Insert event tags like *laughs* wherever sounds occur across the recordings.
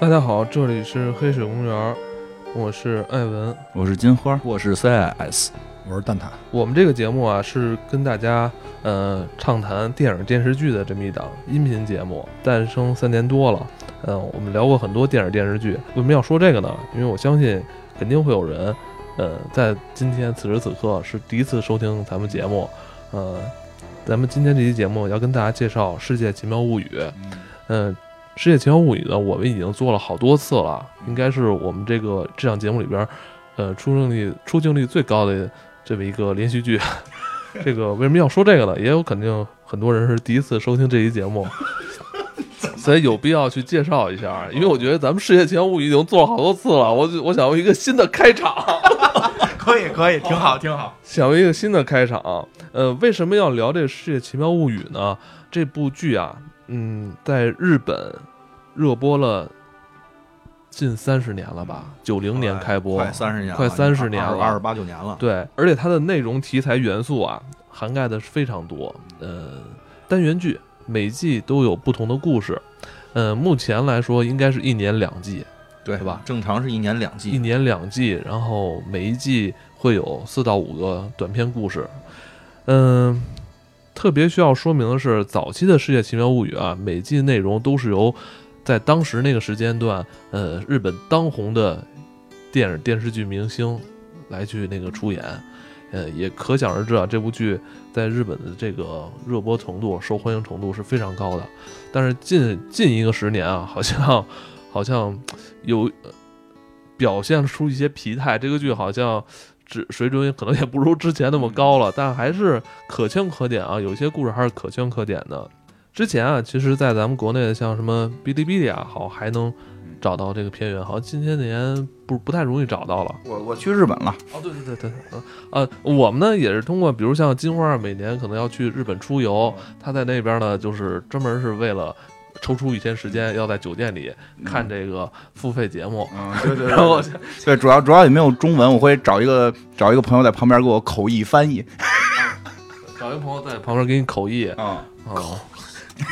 大家好，这里是黑水公园，我是艾文。我是金花，我是 CIS，我是蛋挞。我们这个节目啊，是跟大家呃畅谈电影电视剧的这么一档音频节目，诞生三年多了。嗯、我们聊过很多电影电视剧。为什么要说这个呢？因为我相信肯定会有人，呃，在今天此时此刻是第一次收听咱们节目。呃，咱们今天这期节目要跟大家介绍《世界奇妙物语》。嗯，《世界奇妙物语》呢，我们已经做了好多次了，应该是我们这个这档节目里边，呃，出镜率出镜率最高的这么一个连续剧。*laughs* 这个为什么要说这个呢？也有肯定很多人是第一次收听这期节目，*laughs* 所以有必要去介绍一下。因为我觉得咱们《世界奇妙物语》已经做了好多次了，我我想要一个新的开场。*laughs* 可以可以，挺好挺好。想要一个新的开场。呃，为什么要聊这个《世界奇妙物语》呢？这部剧啊，嗯，在日本热播了近三十年了吧？九零年开播，快三十年了，快三十年了二十八九年了。对，而且它的内容题材元素啊，涵盖的是非常多。呃，单元剧每季都有不同的故事。呃，目前来说应该是一年两季，对对吧？正常是一年两季一。年两季，然后每一季会有四到五个短篇故事。嗯，特别需要说明的是，早期的《世界奇妙物语》啊，每季内容都是由在当时那个时间段，呃，日本当红的电影电视剧明星来去那个出演。呃，也可想而知啊，这部剧在日本的这个热播程度、受欢迎程度是非常高的。但是近近一个十年啊，好像 *laughs* 好像有呃表现出一些疲态，这个剧好像只水准可能也不如之前那么高了，但还是可圈可点啊，有些故事还是可圈可点的。之前啊，其实，在咱们国内的像什么哔哩哔哩啊，好还能找到这个片源，好像近些年不不太容易找到了。我我去日本了，哦，对对对对，呃呃，我们呢也是通过，比如像金花每年可能要去日本出游，他在那边呢就是专门是为了抽出一天时间，要在酒店里看这个付费节目。嗯，*laughs* 对对然后对，主要主要也没有中文，我会找一个找一个朋友在旁边给我口译翻译。*laughs* 找一个朋友在旁边给你口译，啊，啊，*laughs*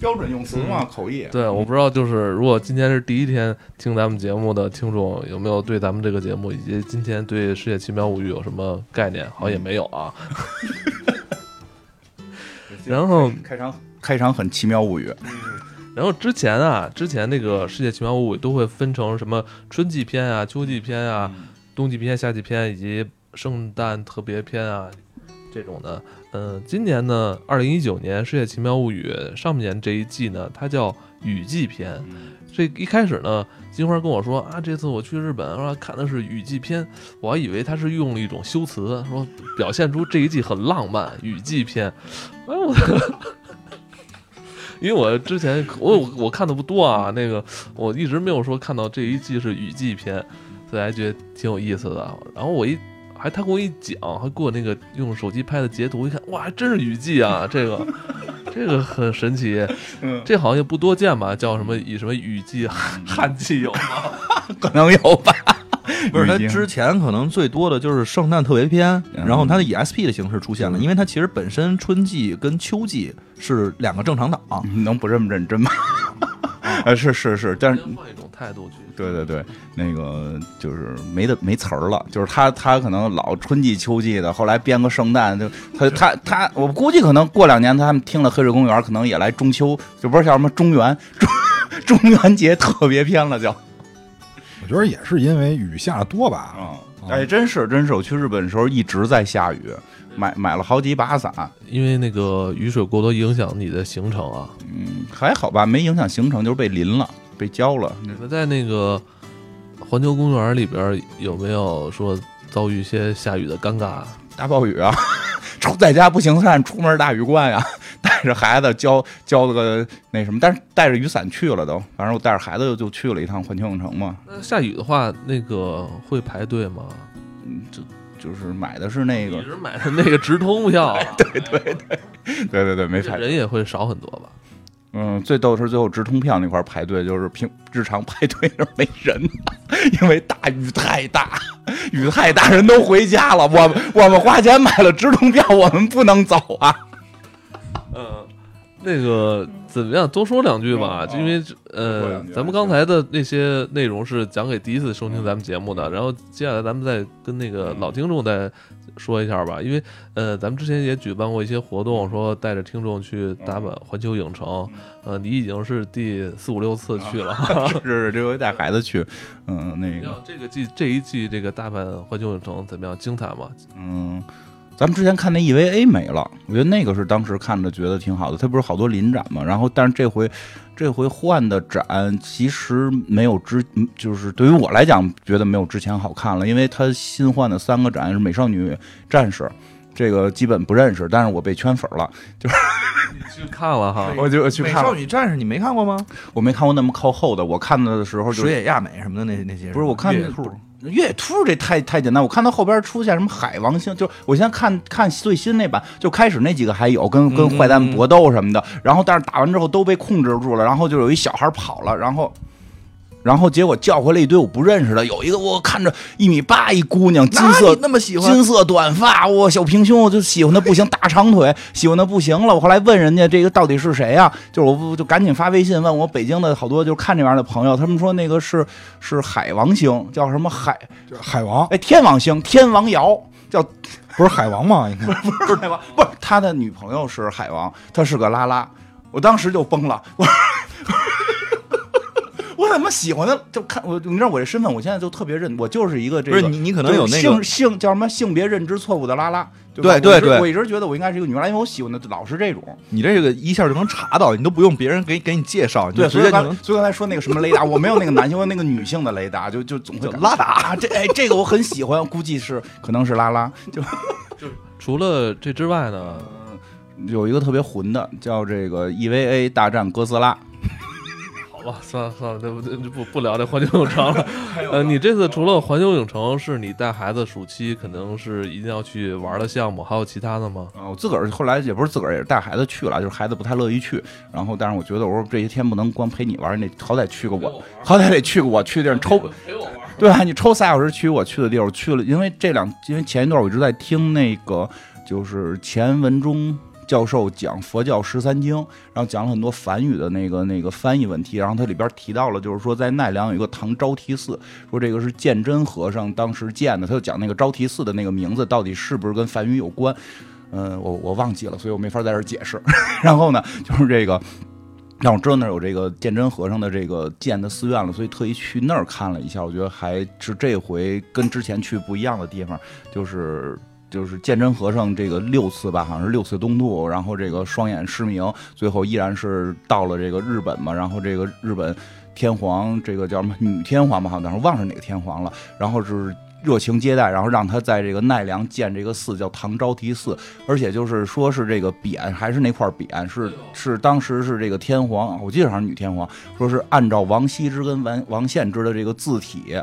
标准用词嘛，口译。对，我不知道，就是如果今天是第一天听咱们节目的听众，有没有对咱们这个节目以及今天对《世界奇妙物语》有什么概念？好像也没有啊。*laughs* 然后开场开场很奇妙物语，然后之前啊，之前那个《世界奇妙物语》都会分成什么春季篇啊、秋季篇啊、冬季篇、夏季篇以及圣诞特别篇啊这种的。嗯、今年呢，二零一九年《世界奇妙物语》上半年这一季呢，它叫雨季篇。这一开始呢，金花跟我说啊，这次我去日本，说看的是雨季篇，我还以为他是用了一种修辞，说表现出这一季很浪漫，雨季篇。哎我，*laughs* 因为我之前我我看的不多啊，那个我一直没有说看到这一季是雨季篇，所以还觉得挺有意思的。然后我一还他给我一讲，还给我那个用手机拍的截图，一看哇，还真是雨季啊，*laughs* 这个这个很神奇。嗯，这好像也不多见吧？叫什么以什么雨季、旱季有吗？*laughs* 可能有吧。不是，它之前可能最多的就是圣诞特别篇，嗯然后它的以 SP 的形式出现了，因为它其实本身春季跟秋季是两个正常档。你能不这么认真吗？啊，*laughs* 是是是，但是换一种态度去。对对对，那个就是没的没词儿了，就是他他可能老春季秋季的，后来编个圣诞，就他他他，我估计可能过两年他们听了《黑水公园》，可能也来中秋，就不是叫什么中元 *laughs* 中中元节特别篇了，就。我觉得也是因为雨下的多吧。啊，哎，真是真是，我去日本的时候一直在下雨，买买了好几把伞，因为那个雨水过多影响你的行程啊。嗯，还好吧，没影响行程，就是被淋了，被浇了，你们在那个环球公园里边有没有说遭遇一些下雨的尴尬？大暴雨啊，*laughs* 出在家不行善，出门大雨灌呀。带着孩子浇浇了个那什么，但是带着雨伞去了都。反正我带着孩子就就去了一趟环球影城嘛，那下雨的话，那个会排队吗？嗯，就就是买的是那个你，是买的那个直通票啊，*laughs* 对对对，没排。人也会少很多吧？嗯，最逗的是最后直通票那块排队，就是平日常排队那没人，因为大雨太大，雨太大，人都回家了。我我们花钱买了直通票，我们不能走啊。嗯，那个怎么样？多说两句吧，因为多呃，咱们刚才的那些内容是讲给第一次收听咱们节目的，然后接下来咱们再跟那个老听众再说一下吧，因为呃，咱们之前也举办过一些活动，说带着听众去大阪环球影城，呃，你已经是第四五六次去了。*laughs* 是这回带孩子去，嗯，那个？这个季这一季这个大阪环球影城怎么样？精彩吗？嗯，咱们之前看那 EVA 没了，我觉得那个是当时看着觉得挺好的。它不是好多临展嘛，然后但是这回这回换的展其实没有之，嗯就是对于我来讲觉得没有之前好看了，因为它新换的三个展是美少女战士。这个基本不认识，但是我被圈粉了，你去看了哈？*laughs* 我就去美看了。少女战士你没看过吗？我没看过那么靠后的，我看的时候就水野亚美什么的那那些不是我看月兔，越野兔这太太简单，我看到后边出现什么海王星，就我先看看最新那版，就开始那几个还有跟跟嗯坏蛋搏斗什么的，然后但是打完之后都被控制住了，然后就有一小孩跑了，然后。然后结果叫回来一堆我不认识的，有一个我看着一米八一姑娘，金色那么喜欢？金色短发，我，小平胸，我就喜欢的不行，大长腿，喜欢的不行了。我后来问人家这个到底是谁啊、就是我不就赶紧发微信问我北京的好多就是看这玩意儿的朋友，他们说那个是 *laughs* 是海王。星，叫什么海海王？哎天王星，天王瑶。叫不是海王吗？应该。不是海王，不是他的女朋友是海王，他是个拉拉，我当时就崩了，我我怎么喜欢的？就看我，你知道我这身份，我现在就特别认，我就是一个这个不是你你可能有那个性性叫什么性别认知错误的拉拉，对吧对对对我一直我一直觉得我应该是一个女拉，因为我喜欢的老是这种。你这个一下就能查到，你都不用别人给给你介绍，你就对，所以刚直接就能所以刚才说那个什么雷达，*laughs* 我没有那个男性，那个女性的雷达，就就总会拉达啊，这哎这个我很喜欢，估计是可能是拉拉，就除了这之外呢，有一个特别混的，叫这个 EVA 大战哥斯拉。好吧，算了算了，对不对？不不聊这环球影城了。呃，你这次除了环球影城是你带孩子暑期可能是一定要去玩的项目，还有其他的吗？啊，我自个儿后来也不是自个儿，也是带孩子去了，就是孩子不太乐意去。然后，但是我觉得我说这些天不能光陪你玩，你得好歹去个我，好歹得去个我去的地儿，抽陪我玩。对啊，你抽仨小时去我去的地儿，我去了，因为这两，因为前一段我一直在听那个就是钱文忠教授讲佛教十三经，然后讲了很多梵语的那个那个翻译问题，然后它里边提到了，就是说在奈良有一个唐招提寺，说这个是鉴真和尚当时建的，他就讲那个招提寺的那个名字到底是不是跟梵语有关。嗯，我我忘记了，所以我没法在这儿解释。*laughs* 然后呢，就是这个，让我知道那儿有这个鉴真和尚的这个建的寺院了，所以特意去那儿看了一下。我觉得还是这回跟之前去不一样的地方，就是就是鉴真和尚这个六次吧，好像是六次东渡，然后这个双眼失明，最后依然是到了这个日本嘛，然后这个日本天皇这个叫什么女天皇嘛，好像当时忘了哪个天皇了，然后是。热情接待，然后让他在这个奈良建这个寺，叫唐招提寺，而且就是说是这个匾还是那块匾，是是当时是这个天皇，我记得好像是女天皇，说是按照王羲之跟王王献之的这个字体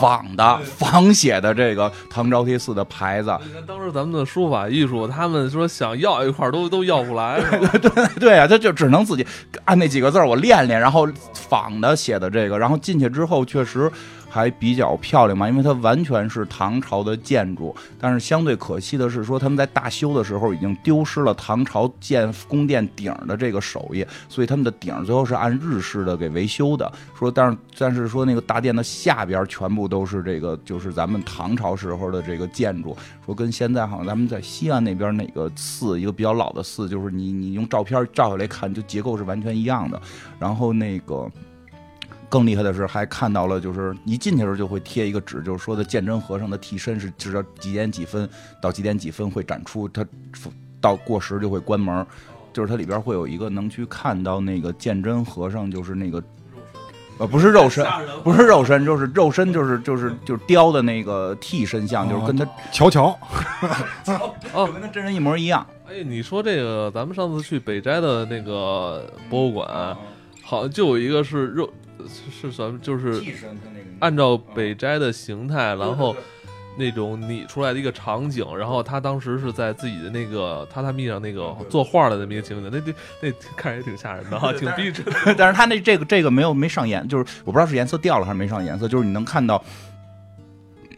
仿的仿写的这个唐招提寺的牌子，*laughs* 你看当时咱们的书法艺术，他们说想要一块儿都都要不来，是吧？*laughs* 对啊，他就只能自己按那几个字儿我练练，然后仿的写的这个，然后进去之后确实还比较漂亮嘛，因为它完全是唐朝的建筑，但是相对可惜的是说他们在大修的时候已经丢失了唐朝建宫殿顶的这个手艺，所以他们的顶最后是按日式的给维修的。说但是但是说那个大殿的下边全部都是这个就是咱们唐朝时候的这个建筑，说跟现在好像咱们在西安那边哪个寺一个比较老的寺，就是你你用照片照下来看，就结构是完全一样的。然后那个更厉害的是，还看到了，就是一进去的时候就会贴一个纸，就是说的鉴真和尚的替身是知道几点几分到几点几分会展出，他到过时就会关门。就是它里边会有一个能去看到那个鉴真和尚，就是那个。呃，不是肉身，不是肉身，就是肉身，就是就是就是雕的那个替身像，就是跟他乔乔 *laughs* 哦跟他真人一模一样。哎，你说这个，咱们上次去北斋的那个博物馆，好像就有一个是肉，是是咱们就是按照北斋的形态，然后那种拟出来的一个场景，然后他当时是在自己的那个榻榻米上那个作画的那么一个情景，那那那看着也挺吓人的哈，挺逼真的。*laughs* 但是他那这个这个没有没上颜，就是我不知道是颜色掉了还是没上颜色，就是你能看到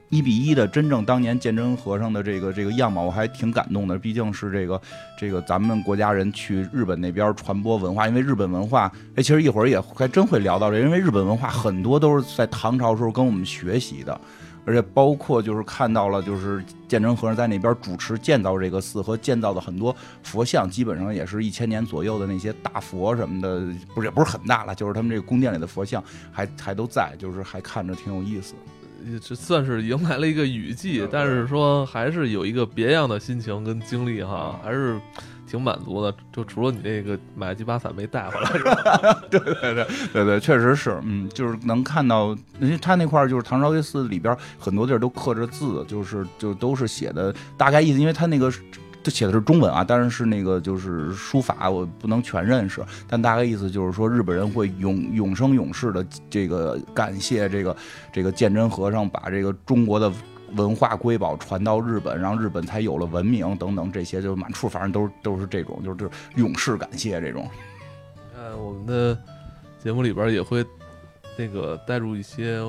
一比一的真正当年鉴真和尚的这个这个样貌，我还挺感动的。毕竟是这个这个咱们国家人去日本那边传播文化，因为日本文化，哎，其实一会儿也还真会聊到这，因为日本文化很多都是在唐朝时候跟我们学习的。而且包括就是看到了，就是鉴真和尚在那边主持建造这个寺和建造的很多佛像，基本上也是一千年左右的那些大佛什么的，不是也不是很大了，就是他们这个宫殿里的佛像还还都在，就是还看着挺有意思。也这算是迎来了一个雨季，但是说还是有一个别样的心情跟经历哈，还是挺满足的。就除了你那个买几把伞没带回来，是吧？*laughs* 对对对对对，确实是，嗯，就是能看到，因为他那块儿就是唐朝街寺里边很多地儿都刻着字，就是就都是写的大概意思，因为他那个这写的是中文啊，当然是那个就是书法，我不能全认识，但大概意思就是说日本人会永永生永世的这个感谢这个这个鉴真和尚把这个中国的。文化瑰宝传到日本，让日本才有了文明等等这些，就满处反正都都是这种，就是就是永世感谢这种。呃，我们的节目里边也会那个带入一些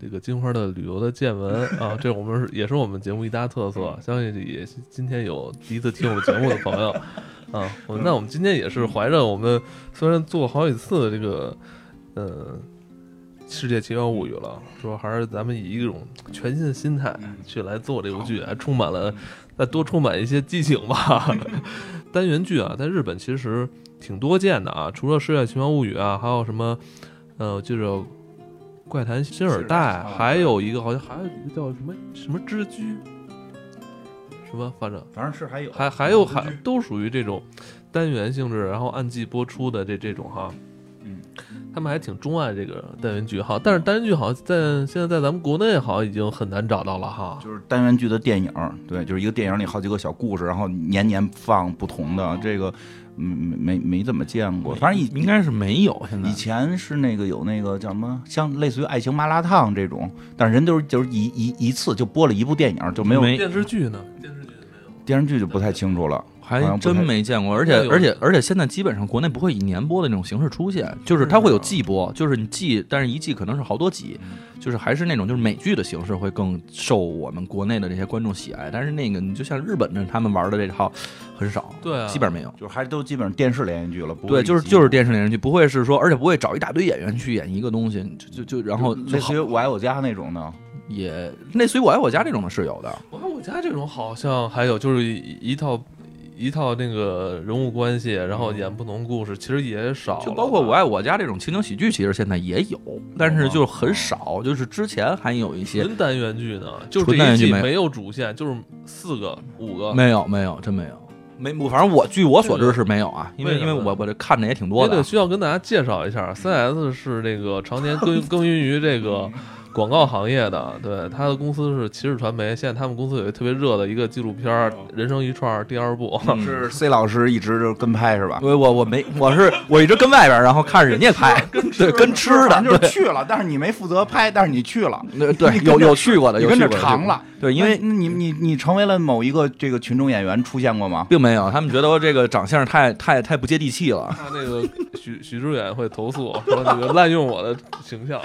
这个金花的旅游的见闻 *laughs* 啊，这我们是也是我们节目一大特色。相信也今天有第一次听我们节目的朋友 *laughs* 啊，我那我们今天也是怀着我们虽然做好几次这个呃世界奇妙物语了，说还是咱们以一种全新的心态去来做这部剧，还充满了再多充满一些激情吧。*laughs* 单元剧啊，在日本其实挺多见的啊，除了《世界奇妙物语》啊，还有什么呃，就是《怪谈新耳袋》，还有一个好像还有一个叫什么什么之居，什么反正反正是还有还还有还都属于这种单元性质，然后按季播出的这这种哈。嗯，他们还挺钟爱这个单元剧哈，但是单元剧好像在现在在咱们国内好像已经很难找到了哈。就是单元剧的电影，对，就是一个电影里好几个小故事，然后年年放不同的这个，嗯，没没没怎么见过，反正以应该是没有。现在以前是那个有那个叫什么，像类似于爱情麻辣烫这种，但是人都是就是一一一次就播了一部电影，就没有没电视剧呢？电视剧没有。电视剧就不太清楚了。好还真没见过，而且而且而且现在基本上国内不会以年播的那种形式出现，就是它会有季播，就是你季，但是一季可能是好多集，就是还是那种就是美剧的形式会更受我们国内的这些观众喜爱，但是那个你就像日本的他们玩的这套很少，对啊基本上没有。就是还都基本上电视连续剧了，不对，就是就是电视连续剧，不会是说，而且不会找一大堆演员去演一个东西，就就就然后类似于我爱我家那种的，也类似于我爱我家这种的是有的，我爱我家这种好像还有就是一一套一套那个人物关系，然后演不同故事，其实也少。就包括我爱我家这种情景喜剧，其实现在也有，但是就是很少，就是之前还有一些纯单元剧呢，就这纯单元剧没有一季没有主线，就是四个五个。没有没有真没有。没，我反正我据我所知是没有啊，因为因为我我这看的也挺多的也得。需要跟大家介绍一下，CS 是这个常年 *laughs* 耕耕耘于这个广告行业的，对，他的公司是骑士传媒，现在他们公司有一个特别热的一个纪录片《人生一串》第二部，*laughs* 是 C 老师一直就跟拍是吧？我我我没，我是我一直跟外边，然后看着人家拍，*laughs* 对，跟吃的，就去了，但是你没负责拍，但是你去了。*laughs* 对对有有去过的，有跟着尝了，对，因为你你你成为了某一个这个群众演员出现过吗？并没有，他们觉得我这个长相太太太不接地气了。他那个许许知远会投诉说这个滥用我的形象，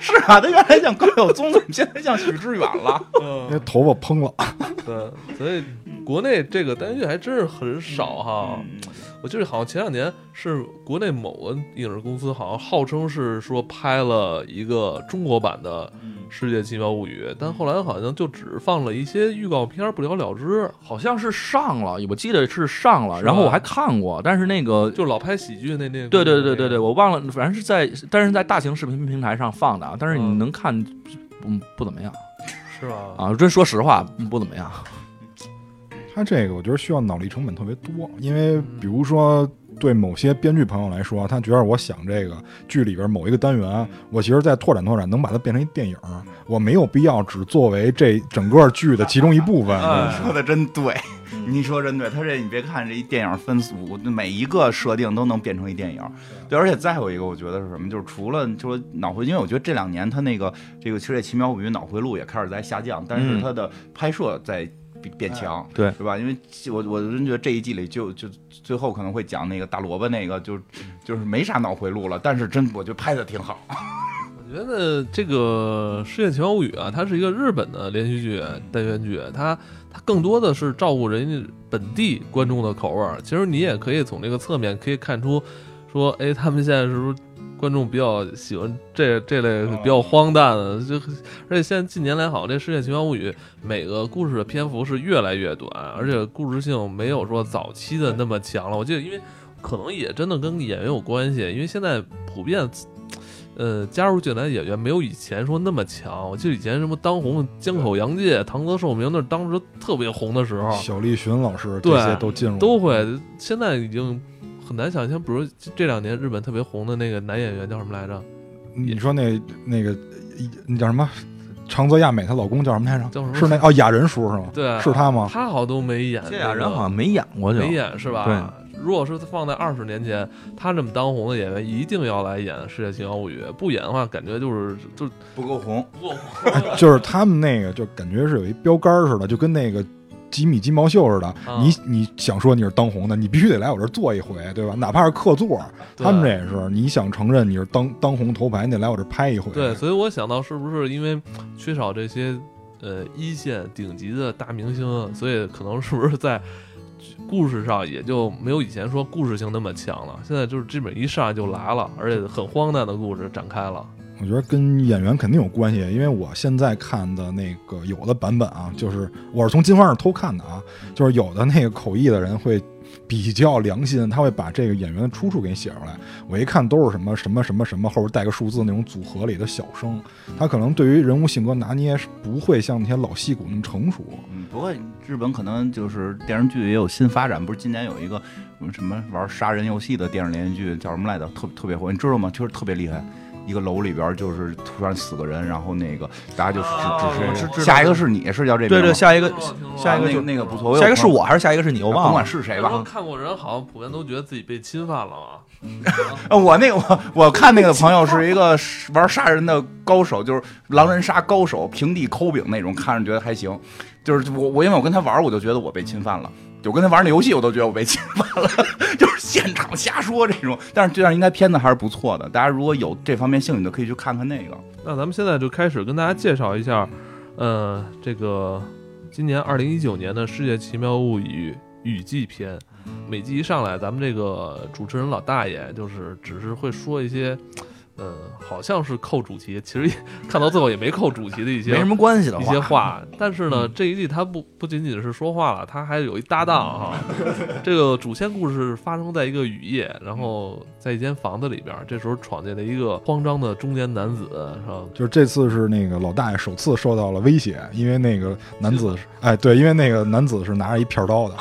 是啊，他原来像高晓松，怎么现在像许志远了？嗯那头发蓬了，对，所以国内这个单元剧还真是很少哈。我记得好像前两年是国内某个影视公司，好像号称是说拍了一个中国版的《世界奇妙物语》，但后来好像就只放了一些预告片，不了了之。好像是上了，我记得是上了，然后我还看过，但是那个就老拍喜剧那那对对对对对，我忘了，反正是在，但是在大型视频平台上放的啊，但是你嗯能看，嗯，不怎么样是吧？啊，真说实话，不怎么样。他这个我觉得需要脑力成本特别多，因为比如说对某些编剧朋友来说，他觉得我想这个剧里边某一个单元，我其实再拓展拓展，能把它变成一电影，我没有必要只作为这整个剧的其中一部分。*laughs* 哎说的真对，你说真对。他这你别看这一电影分组，每一个设定都能变成一电影。对，而且再有一个，我觉得是什么？就是除了说脑回，因为我觉得这两年他那个这个《世界奇妙物语》脑回路也开始在下降，但是嗯它的拍摄在变变强。对对吧？因为我我真觉得这一季里就就最后可能会讲那个大萝卜那个，就就是没啥脑回路了，但是真我觉得拍的挺好。*laughs* 我觉得这个《世界奇妙物语》啊，它是一个日本的连续剧单元剧，它它更多的是照顾人家本地观众的口味儿。其实你也可以从这个侧面可以看出，说，哎，他们现在是不是观众比较喜欢这这类比较荒诞的？就而且现在近年来，好像这《世界奇妙物语》每个故事的篇幅是越来越短，而且故事性没有说早期的那么强了。我记得，因为可能也真的跟演员有关系，因为现在普遍。呃，加入进来的演员没有以前说那么强。我记得以前什么当红的江口洋介、唐泽寿明，那是当时特别红的时候，小栗旬老师对这些都进入都会。现在已经很难想象，比如这两年日本特别红的那个男演员叫什么来着？你说那那个那叫什么？长泽亚美她老公叫什么来着？叫什么是那哦雅人叔是吗？对，是他吗？他好像都没演。这俩人好像没演过，就没演是吧？对。如果是放在二十年前，他这么当红的演员一定要来演《世界奇妙物语》，不演的话，感觉就是就不够红。不够红 *laughs* 就是他们那个就感觉是有一标杆似的，就跟那个吉米鸡毛秀似的。啊你你想说你是当红的，你必须得来我这儿做一回，对吧？哪怕是客座，对他们这也是，你想承认你是当当红头牌，你得来我这儿拍一回。对，所以我想到是不是因为缺少这些呃一线顶级的大明星，所以可能是不是在故事上也就没有以前说故事性那么强了。现在就是基本一上来就来了，而且很荒诞的故事展开了。我觉得跟演员肯定有关系，因为我现在看的那个有的版本啊，就是我是从金花上偷看的啊，就是有的那个口译的人会比较良心，他会把这个演员的出处给你写出来。我一看都是什么什么什么什么后边带个数字那种组合里的小生，他可能对于人物性格拿捏是不会像那些老戏骨那么成熟。嗯，不过日本可能就是电视剧也有新发展，不是今年有一个嗯什么玩杀人游戏的电视连续剧叫什么来着？特特别火，你知道吗？就是特别厉害。一个楼里边就是突然死个人，然后那个大家就只哦只下一个是你是叫这名对对，下一个下一个就那个不错，下一个是我还是下一个是你？我忘了，甭管是谁吧。看过人好像普遍都觉得自己被侵犯了嘛。呃，*laughs* 我那个我我看那个朋友是一个玩杀人的高手，就是狼人杀高手，平地抠饼那种，看着觉得还行。就是我我因为我跟他玩，我就觉得我被侵犯了。我跟他玩那游戏，我都觉得我被侵犯了，*laughs* 就是现场瞎说这种。但是这样应该片子还是不错的，大家如果有这方面兴趣的，可以去看看那个。那咱们现在就开始跟大家介绍一下，呃，这个今年二零一九年的《世界奇妙物语》雨季篇。每季一上来，咱们这个主持人老大爷就是只是会说一些，呃，好像是扣主题，其实也看到最后也没扣主题的一些没什么关系的一些话。但是呢，这一季他不不仅仅是说话了，他还有一搭档哈。*laughs* 这个主线故事发生在一个雨夜，然后在一间房子里边，这时候闯进了一个慌张的中年男子，是吧？就是这次是那个老大爷首次受到了威胁，因为那个男子是，哎，对，因为那个男子是拿着一片刀的，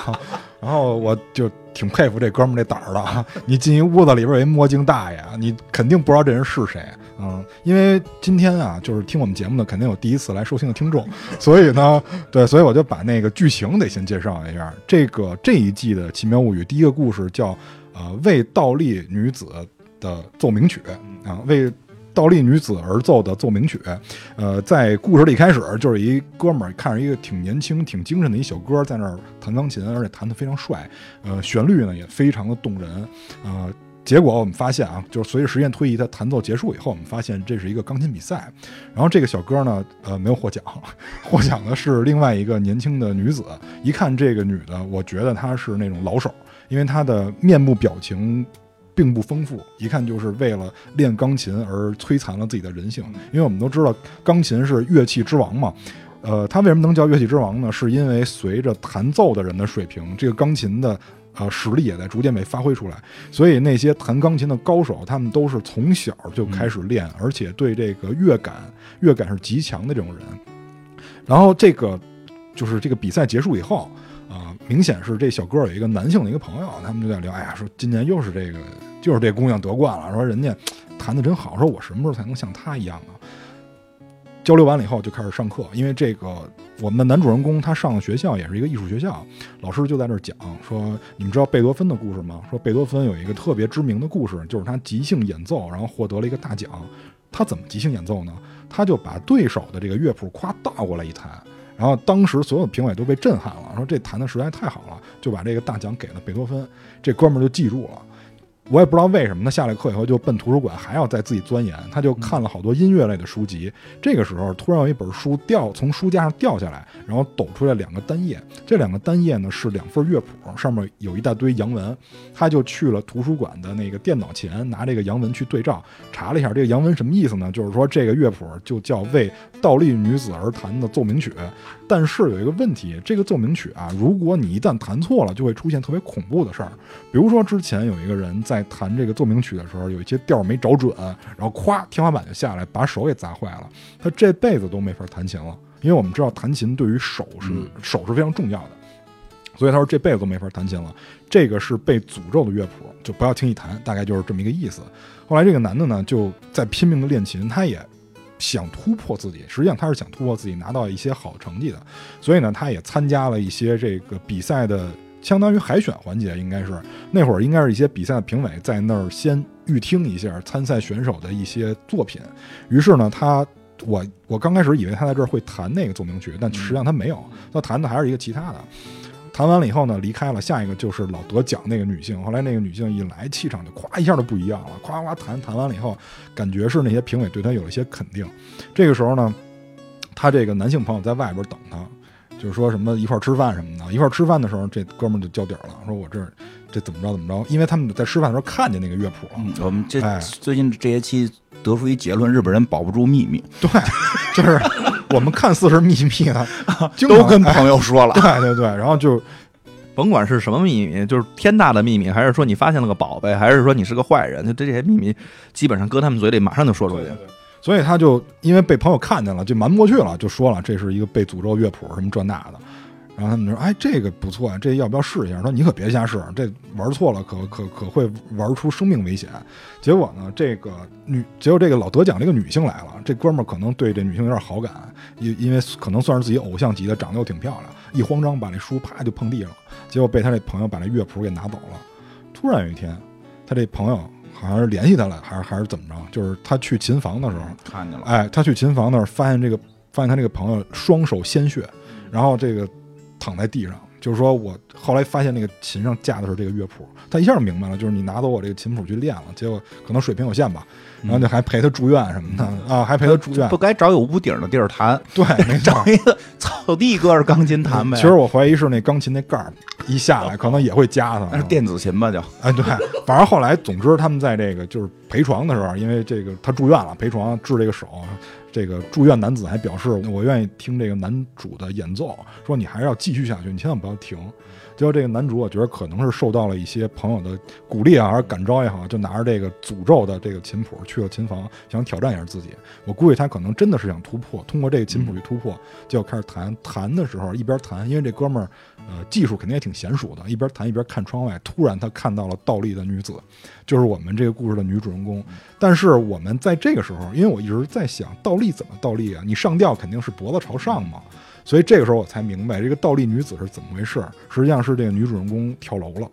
然后我就挺佩服这哥们儿这胆儿的！*laughs* 你进一屋子里边有一墨镜大爷，你肯定不知道这人是谁，嗯，因为今天啊，就是听我们节目的肯定有第一次来收听的听众，所以呢，*laughs* 对，所以我就把那个剧情得先介绍一下。这个这一季的《奇妙物语》第一个故事叫呃为倒立女子的奏鸣曲啊，为倒立女子而奏的奏鸣曲，呃，在故事的一开始，就是一哥们儿看着一个挺年轻、挺精神的一小哥在那儿弹钢琴，而且弹得非常帅，呃，旋律呢也非常的动人，呃。结果我们发现啊，就是随着时间推移，他弹奏结束以后，我们发现这是一个钢琴比赛。然后这个小哥呢，呃，没有获奖，*laughs* 获奖的是另外一个年轻的女子。一看这个女的，我觉得她是那种老手，因为她的面部表情并不丰富，一看就是为了练钢琴而摧残了自己的人性。因为我们都知道，钢琴是乐器之王嘛。呃，它为什么能叫乐器之王呢？是因为随着弹奏的人的水平，这个钢琴的呃实力也在逐渐被发挥出来。所以那些弹钢琴的高手，他们都是从小就开始练，而且对这个乐感乐感是极强的这种人。然后这个就是这个比赛结束以后。明显是这小哥有一个男性的一个朋友，他们就在聊，哎呀，说今年又是这个，就是这姑娘得冠了，说人家弹的真好，说我什么时候才能像她一样啊？交流完了以后就开始上课，因为这个我们的男主人公他上的学校也是一个艺术学校，老师就在那儿讲说，你们知道贝多芬的故事吗？说贝多芬有一个特别知名的故事，就是他即兴演奏，然后获得了一个大奖。他怎么即兴演奏呢？他就把对手的这个乐谱夸倒过来一弹，然后当时所有评委都被震撼了，说这弹的实在太好了，就把这个大奖给了贝多芬。这哥们儿就记住了。我也不知道为什么，他下了课以后就奔图书馆，还要再自己钻研。他就看了好多音乐类的书籍。这个时候，突然有一本书掉从书架上掉下来，然后抖出来两个单页。这两个单页呢是两份乐谱，上面有一大堆洋文。他就去了图书馆的那个电脑前，拿这个洋文去对照，查了一下这个洋文什么意思呢？就是说这个乐谱就叫为倒立女子而弹的奏鸣曲。但是有一个问题，这个奏鸣曲啊，如果你一旦弹错了，就会出现特别恐怖的事儿。比如说之前有一个人在弹这个奏鸣曲的时候，有一些调没找准，然后咵天花板就下来，把手给砸坏了。他这辈子都没法弹琴了，因为我们知道弹琴对于手是手是非常重要的，所以他说这辈子都没法弹琴了。这个是被诅咒的乐谱，就不要轻易弹，大概就是这么一个意思。后来这个男的呢，就在拼命的练琴，他也。想突破自己，实际上他是想突破自己，拿到一些好成绩的，所以呢，他也参加了一些这个比赛的，相当于海选环节，应该是那会儿应该是一些比赛的评委在那儿先预听一下参赛选手的一些作品，于是呢，他我我刚开始以为他在这儿会弹那个奏鸣曲，但实际上他没有，他弹的还是一个其他的。弹完了以后呢，离开了。下一个就是老得奖那个女性。后来那个女性一来，气场就咵一下就不一样了，咵咵弹弹完了以后，感觉是那些评委对她有了一些肯定。这个时候呢，他这个男性朋友在外边等他，就是说什么一块吃饭什么的。一块吃饭的时候，这哥们就交底儿了，说我这这怎么着怎么着？因为他们在吃饭的时候看见那个乐谱了。我们这最近这些期得出一结论：日本人保不住秘密。对，*laughs* 就是。我们看似是秘密的，都跟朋友说了。对对对，然后就甭管是什么秘密，就是天大的秘密，还是说你发现了个宝贝，还是说你是个坏人，就这些秘密，基本上搁他们嘴里马上就说出去。所以他就因为被朋友看见了，就瞒不过去了，就说了这是一个被诅咒乐谱什么这那的。然后他们说：“哎，这个不错啊，这要不要试一下？”说：“你可别瞎试，这玩错了，可可可会玩出生命危险。”结果呢，这个女，结果这个老得奖这个女性来了，这哥们儿可能对这女性有点好感，因因为可能算是自己偶像级的，长得又挺漂亮，一慌张把那书啪就碰地上了，结果被他这朋友把那乐谱给拿走了。突然有一天，他这朋友好像是联系他了，还是还是怎么着？就是他去琴房的时候看见了，哎，他去琴房那儿发现这个，发现他这个朋友双手鲜血，然后这个。躺在地上，就是说我后来发现那个琴上架的是这个乐谱，他一下就明白了，就是你拿走我这个琴谱去练了，结果可能水平有限吧，然后就还陪他住院什么的啊，还陪他住院，不该找有屋顶的地儿弹，对，*laughs* 找一个草地搁着钢琴弹呗。其实我怀疑是那钢琴那盖儿一下来，可能也会夹他，那是电子琴吧？就。哎，对，反正后来，总之他们在这个就是陪床的时候，因为这个他住院了，陪床治这个手。这个住院男子还表示，我愿意听这个男主的演奏，说你还是要继续下去，你千万不要停。就这个男主，我觉得可能是受到了一些朋友的鼓励啊，还是感召也好，就拿着这个诅咒的这个琴谱去了琴房，想挑战一下自己。我估计他可能真的是想突破，通过这个琴谱去突破，就要开始弹。弹的时候一边弹，因为这哥们儿呃技术肯定也挺娴熟的，一边弹一边看窗外。突然他看到了倒立的女子，就是我们这个故事的女主人公。但是我们在这个时候，因为我一直在想倒立怎么倒立啊？你上吊肯定是脖子朝上嘛，所以这个时候我才明白这个倒立女子是怎么回事。实际上是这个女主人公跳楼了，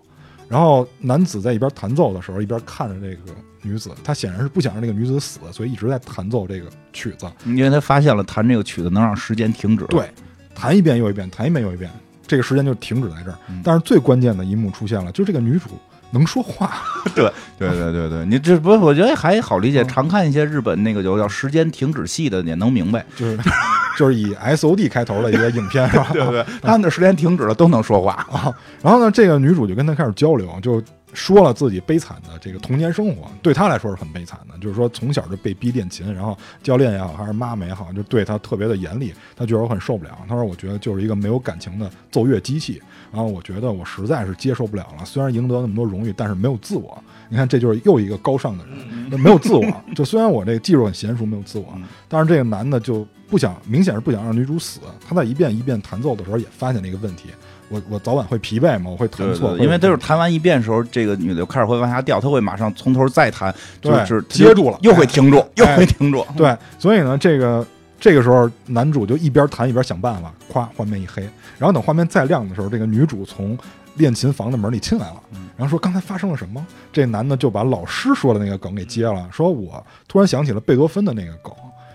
然后男子在一边弹奏的时候，一边看着这个女子，他显然是不想让这个女子死，所以一直在弹奏这个曲子。因为他发现了弹这个曲子能让时间停止。对，弹一遍又一遍，弹一遍又一遍，这个时间就停止在这儿。但是最关键的一幕出现了，就这个女主。能说话，*laughs* 对 *laughs* 对对对对，你这不，我觉得还好理解。常看一些日本那个就叫时间停止系的，也能明白，就是 *laughs* 就是以 S O D 开头的一个影片，是吧？对不对？他们的时间停止了，都能说话啊。然后呢，这个女主就跟他开始交流，就说了自己悲惨的这个童年生活，对他来说是很悲惨的，就是说从小就被逼练琴，然后教练也好，还是妈妈也好，就对他特别的严厉，他觉得我很受不了。他说：“我觉得就是一个没有感情的奏乐机器。”然后我觉得我实在是接受不了了。虽然赢得那么多荣誉，但是没有自我。你看，这就是又一个高尚的人，没有自我。就虽然我这个技术很娴熟，没有自我，但是这个男的就不想，明显是不想让女主死。他在一遍一遍弹奏的时候，也发现了一个问题：我我早晚会疲惫嘛，我会弹错。因为都是弹完一遍的时候，这个女的就开始会往下掉，她会马上从头再弹，就是接住了，又会停住，又会停住。对，所以呢，这个这个时候男主就一边弹一边想办法，咵，画面一黑。然后等画面再亮的时候，这个女主从练琴房的门里进来了，然后说：“刚才发生了什么？”这男的就把老师说的那个梗给接了，说：“我突然想起了贝多芬的那个梗，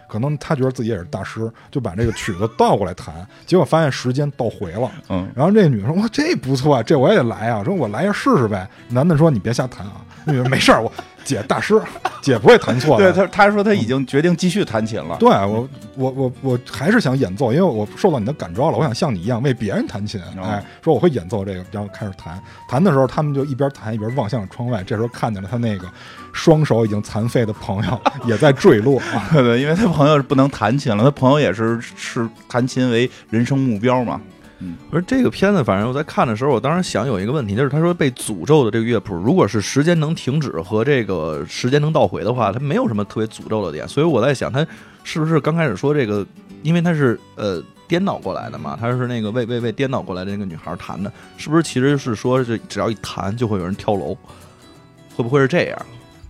可能他觉得自己也是大师，就把这个曲子倒过来弹，结果发现时间倒回了。”嗯，然后这女的说：“哇，这不错，这我也得来啊！”说：“我来一下试试呗。”男的说：“你别瞎弹啊。”那女的没事儿，我姐大师，姐不会弹错的。对他，他说他已经决定继续弹琴了。对我，我我我还是想演奏，因为我受到你的感召了，我想像你一样为别人弹琴。哦哎，说我会演奏这个，然后开始弹。弹的时候，他们就一边弹一边望向窗外。这时候看见了他那个双手已经残废的朋友也在坠落啊。*laughs* 对对，因为他朋友是不能弹琴了，他朋友也是视弹琴为人生目标嘛。不是这个片子，反正我在看的时候，我当时想有一个问题，就是他说被诅咒的这个乐谱，如果是时间能停止和这个时间能倒回的话，它没有什么特别诅咒的点。所以我在想，他是不是刚开始说这个，因为他是呃颠倒过来的嘛，他是那个为为为颠倒过来的那个女孩弹的，是不是其实是说这只要一弹就会有人跳楼？会不会是这样？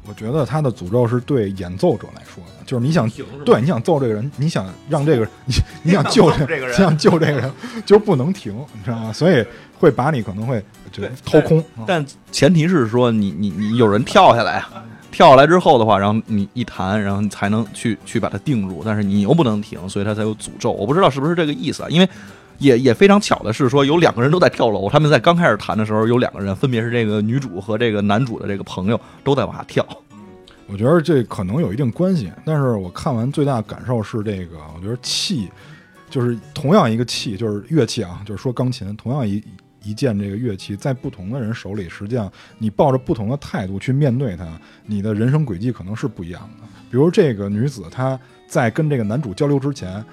我觉得他的诅咒是对演奏者来说的，就是你想对你想揍这个人，你想让这个你 *laughs* 你想救这这个人你想救这个人，*laughs* 就是不能停，你知道吗？所以会把你可能会就对掏空。但前提是说你你你有人跳下来啊，跳下来之后的话，然后你一弹，然后你才能去去把它定住，但是你又不能停，所以它才有诅咒。我不知道是不是这个意思啊，因为也也非常巧的是说有两个人都在跳楼，他们在刚开始谈的时候有两个人，分别是这个女主和这个男主的这个朋友都在往下跳。我觉得这可能有一定关系，但是我看完最大的感受是这个，我觉得气就是同样一个气，就是乐器啊，就是说钢琴，同样一一件这个乐器，在不同的人手里，实际上你抱着不同的态度去面对它，你的人生轨迹可能是不一样的。比如这个女子，她在跟这个男主交流之前，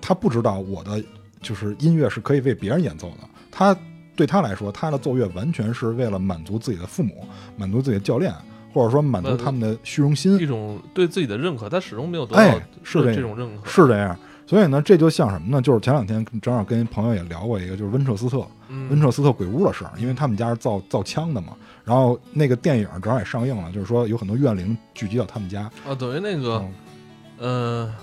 她不知道我的就是音乐是可以为别人演奏的，他对他来说，他的奏乐完全是为了满足自己的父母，满足自己的教练。或者说满足他们的虚荣心，一种对自己的认可，他始终没有得哎到是这这种认可，是这样。所以呢，这就像什么呢？就是前两天正好跟朋友也聊过一个，就是温彻斯特，嗯温彻斯特鬼屋的事儿，因为他们家是造造枪的嘛。然后那个电影正好也上映了，就是说有很多怨灵聚集到他们家。啊，等于那个，嗯嗯，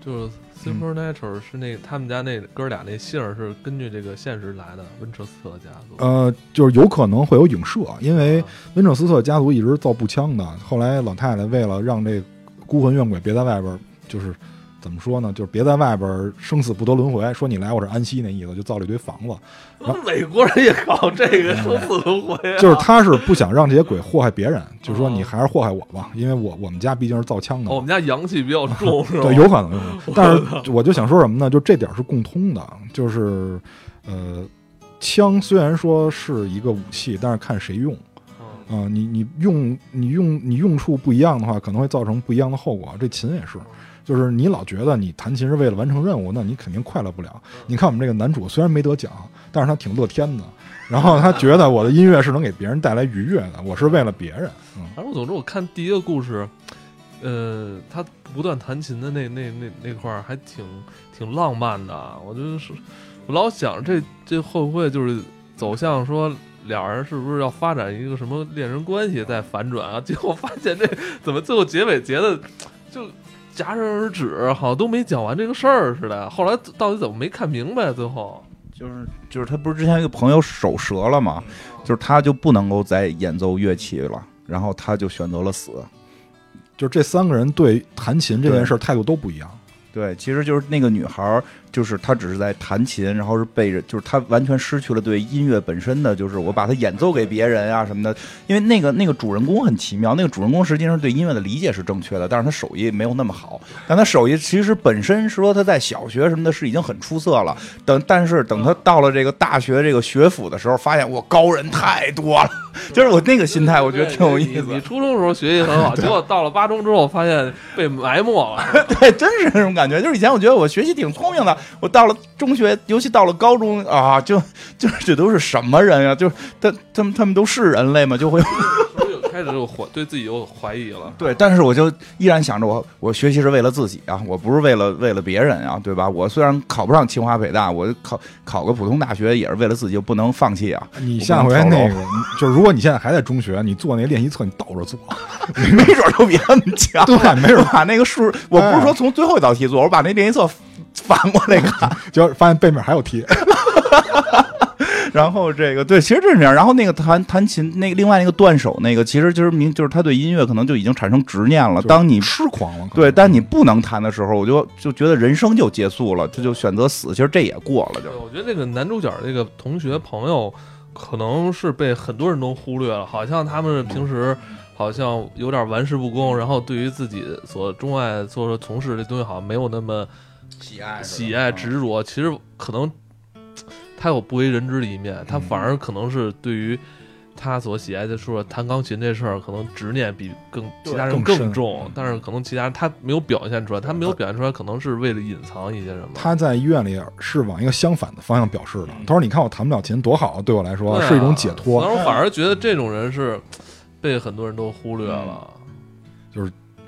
就是 Supernatural 是那他们家那哥俩那姓儿是根据这个现实来的，温彻斯特家族。呃，就是有可能会有影射，因为啊温彻斯特家族一直造步枪的，后来老太太为了让这孤魂怨鬼别在外边，就是怎么说呢，就是别在外边儿生死不得轮回，说你来我这儿安息那意思，就造了一堆房子。那 *laughs* 美国人也搞这个生死轮回啊，就是他是不想让这些鬼祸害别人，就是说哦你还是祸害我吧，因为我我们家毕竟是造枪的。哦我们家阳气比较重，是吧？对，有可能，有。*laughs* 但是我就想说什么呢？就这点儿是共通的，就是呃，枪虽然说是一个武器，但是看谁用。嗯啊、你你用你用你用处不一样的话，可能会造成不一样的后果。这琴也是，就是你老觉得你弹琴是为了完成任务，那你肯定快乐不了。你看我们这个男主虽然没得奖，但是他挺乐天的，然后他觉得我的音乐是能给别人带来愉悦的，我是为了别人。嗯，反正我总之我看第一个故事，呃，他不断弹琴的那那那那块儿还挺挺浪漫的。我就是我老想这这会不会就是走向说俩人是不是要发展一个什么恋人关系再反转啊？结果发现这怎么最后结尾结的就戛然而止，好像都没讲完这个事儿似的。后来到底怎么没看明白？最后就是就是他不是之前一个朋友手折了吗？就是他就不能够再演奏乐器了，然后他就选择了死。就是这三个人对弹琴这件事儿态度都不一样。对，其实就是那个女孩儿，就是他只是在弹琴，然后是被人，就是他完全失去了对音乐本身的，就是我把它演奏给别人啊什么的。因为那个那个主人公很奇妙，那个主人公实际上对音乐的理解是正确的，但是他手艺没有那么好。但他手艺其实本身说他在小学什么的是已经很出色了，等但是等他到了这个大学这个学府的时候，发现我高人太多了，就是我那个心态，我觉得挺有意思你 *laughs* 你初中的时候学习很好，结果到了八中之后发现被埋没了。对，*laughs* 真是那种感觉。就是以前我觉得我学习挺聪明的，我到了中学，尤其到了高中啊，就就是这都是什么人呀、就是他他们他们都是人类吗？就会我有开始就怀对自己有怀疑了。对，但是我就依然想着我我学习是为了自己啊，我不是为了为了别人啊，对吧？我虽然考不上清华北大，我考考个普通大学也是为了自己，就不能放弃啊。你下回那个，就是如果你现在还在中学，你做那练习册，你倒着做，*laughs* 没准儿就比他们强。对，没准把那个数，我不是说从最后一道题做，我把那练习册反过来看。结果发现背面还有题。*laughs* 然后这个对，其实就是这样。然后那个弹弹琴，那个另外那个断手那个，其实就是明就是他对音乐可能就已经产生执念了。当你痴狂了，对，但你不能弹的时候，我就就觉得人生就结束了，他就选择死。其实这也过了，就对，我觉得那个男主角那个同学朋友可能是被很多人都忽略了，好像他们平时好像有点玩世不恭，然后对于自己所钟爱做从事这东西好像没有那么喜爱喜爱执着。其实可能他有不为人知的一面，他反而可能是对于他所喜爱的说弹钢琴这事儿，可能执念比更其他人更重，但是可能其他人他没有表现出来，他没有表现出来，可能是为了隐藏一些什么。他在医院里是往一个相反的方向表示的。他说：“你看我弹不了琴多好，对我来说啊是一种解脱。然后反而觉得这种人是被很多人都忽略了。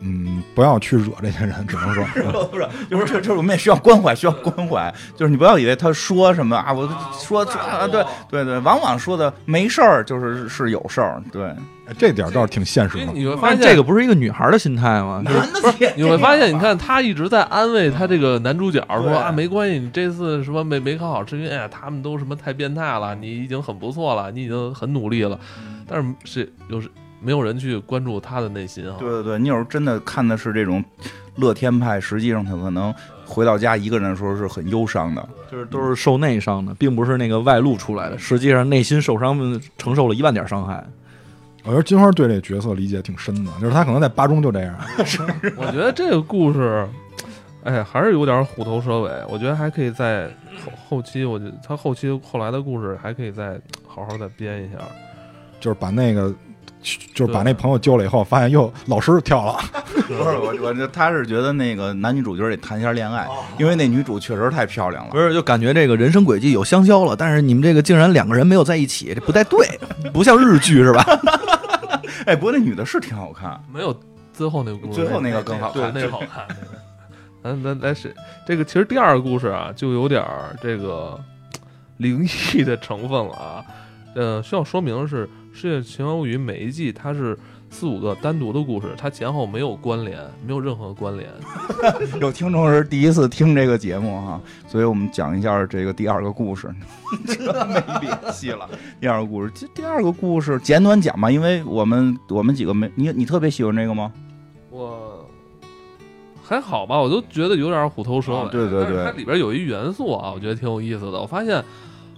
嗯，不要去惹这些人，只能说 *laughs* 不是，就是就是我们也需要关怀，需要关怀。就是你不要以为他说什么啊，我说说啊，对对对，往往说的没事儿，就是是有事儿。对，哎这点儿倒是挺现实的。你会发现这个不是一个女孩的心态吗？就是男的也你会发现，你看他一直在安慰他这个男主角说啊，没关系，你这次什么没没考好，是因为哎呀，他们都什么太变态了，你已经很不错了，你已经很努力了，但是是有时没有人去关注他的内心啊。对对对，你有时候真的看的是这种乐天派，实际上他可能回到家一个人的时候是很忧伤的。就是都是受内伤的，并不是那个外露出来的。实际上内心受伤，承受了一万点伤害。我觉得金花对这角色理解挺深的，就是他可能在八中就这样。*laughs* 我觉得这个故事，哎，还是有点虎头蛇尾。我觉得还可以在后后期，我觉得他后期后来的故事还可以再好好再编一下。就是把那个，就是把那朋友救了以后，发现又老师跳了。*laughs* 不是我，我这他是觉得那个男女主角得谈一下恋爱，因为那女主确实太漂亮了不。是，就感觉这个人生轨迹有相交了，但是你们这个竟然两个人没有在一起，这不太对，不像日剧是吧？*laughs* *laughs* 哎，不过那女的是挺好看，没有最后那个故事，最后那个更好，看那个好看。那个咱咱来是这个，其实第二个故事啊，就有点这个灵异的成分了啊。呃，需要说明的是，《世界奇妙物语》每一季它是四五个单独的故事，它前后没有关联，没有任何关联。*laughs* 有听众是第一次听这个节目哈，所以我们讲一下这个第二个故事，*laughs* 这没联系了。第二个故事，这第二个故事简短讲吧，因为我们我们几个没你你特别喜欢这个吗？我还好吧，我都觉得有点虎头蛇尾。啊对对对它里边有一元素啊，我觉得挺有意思的。我发现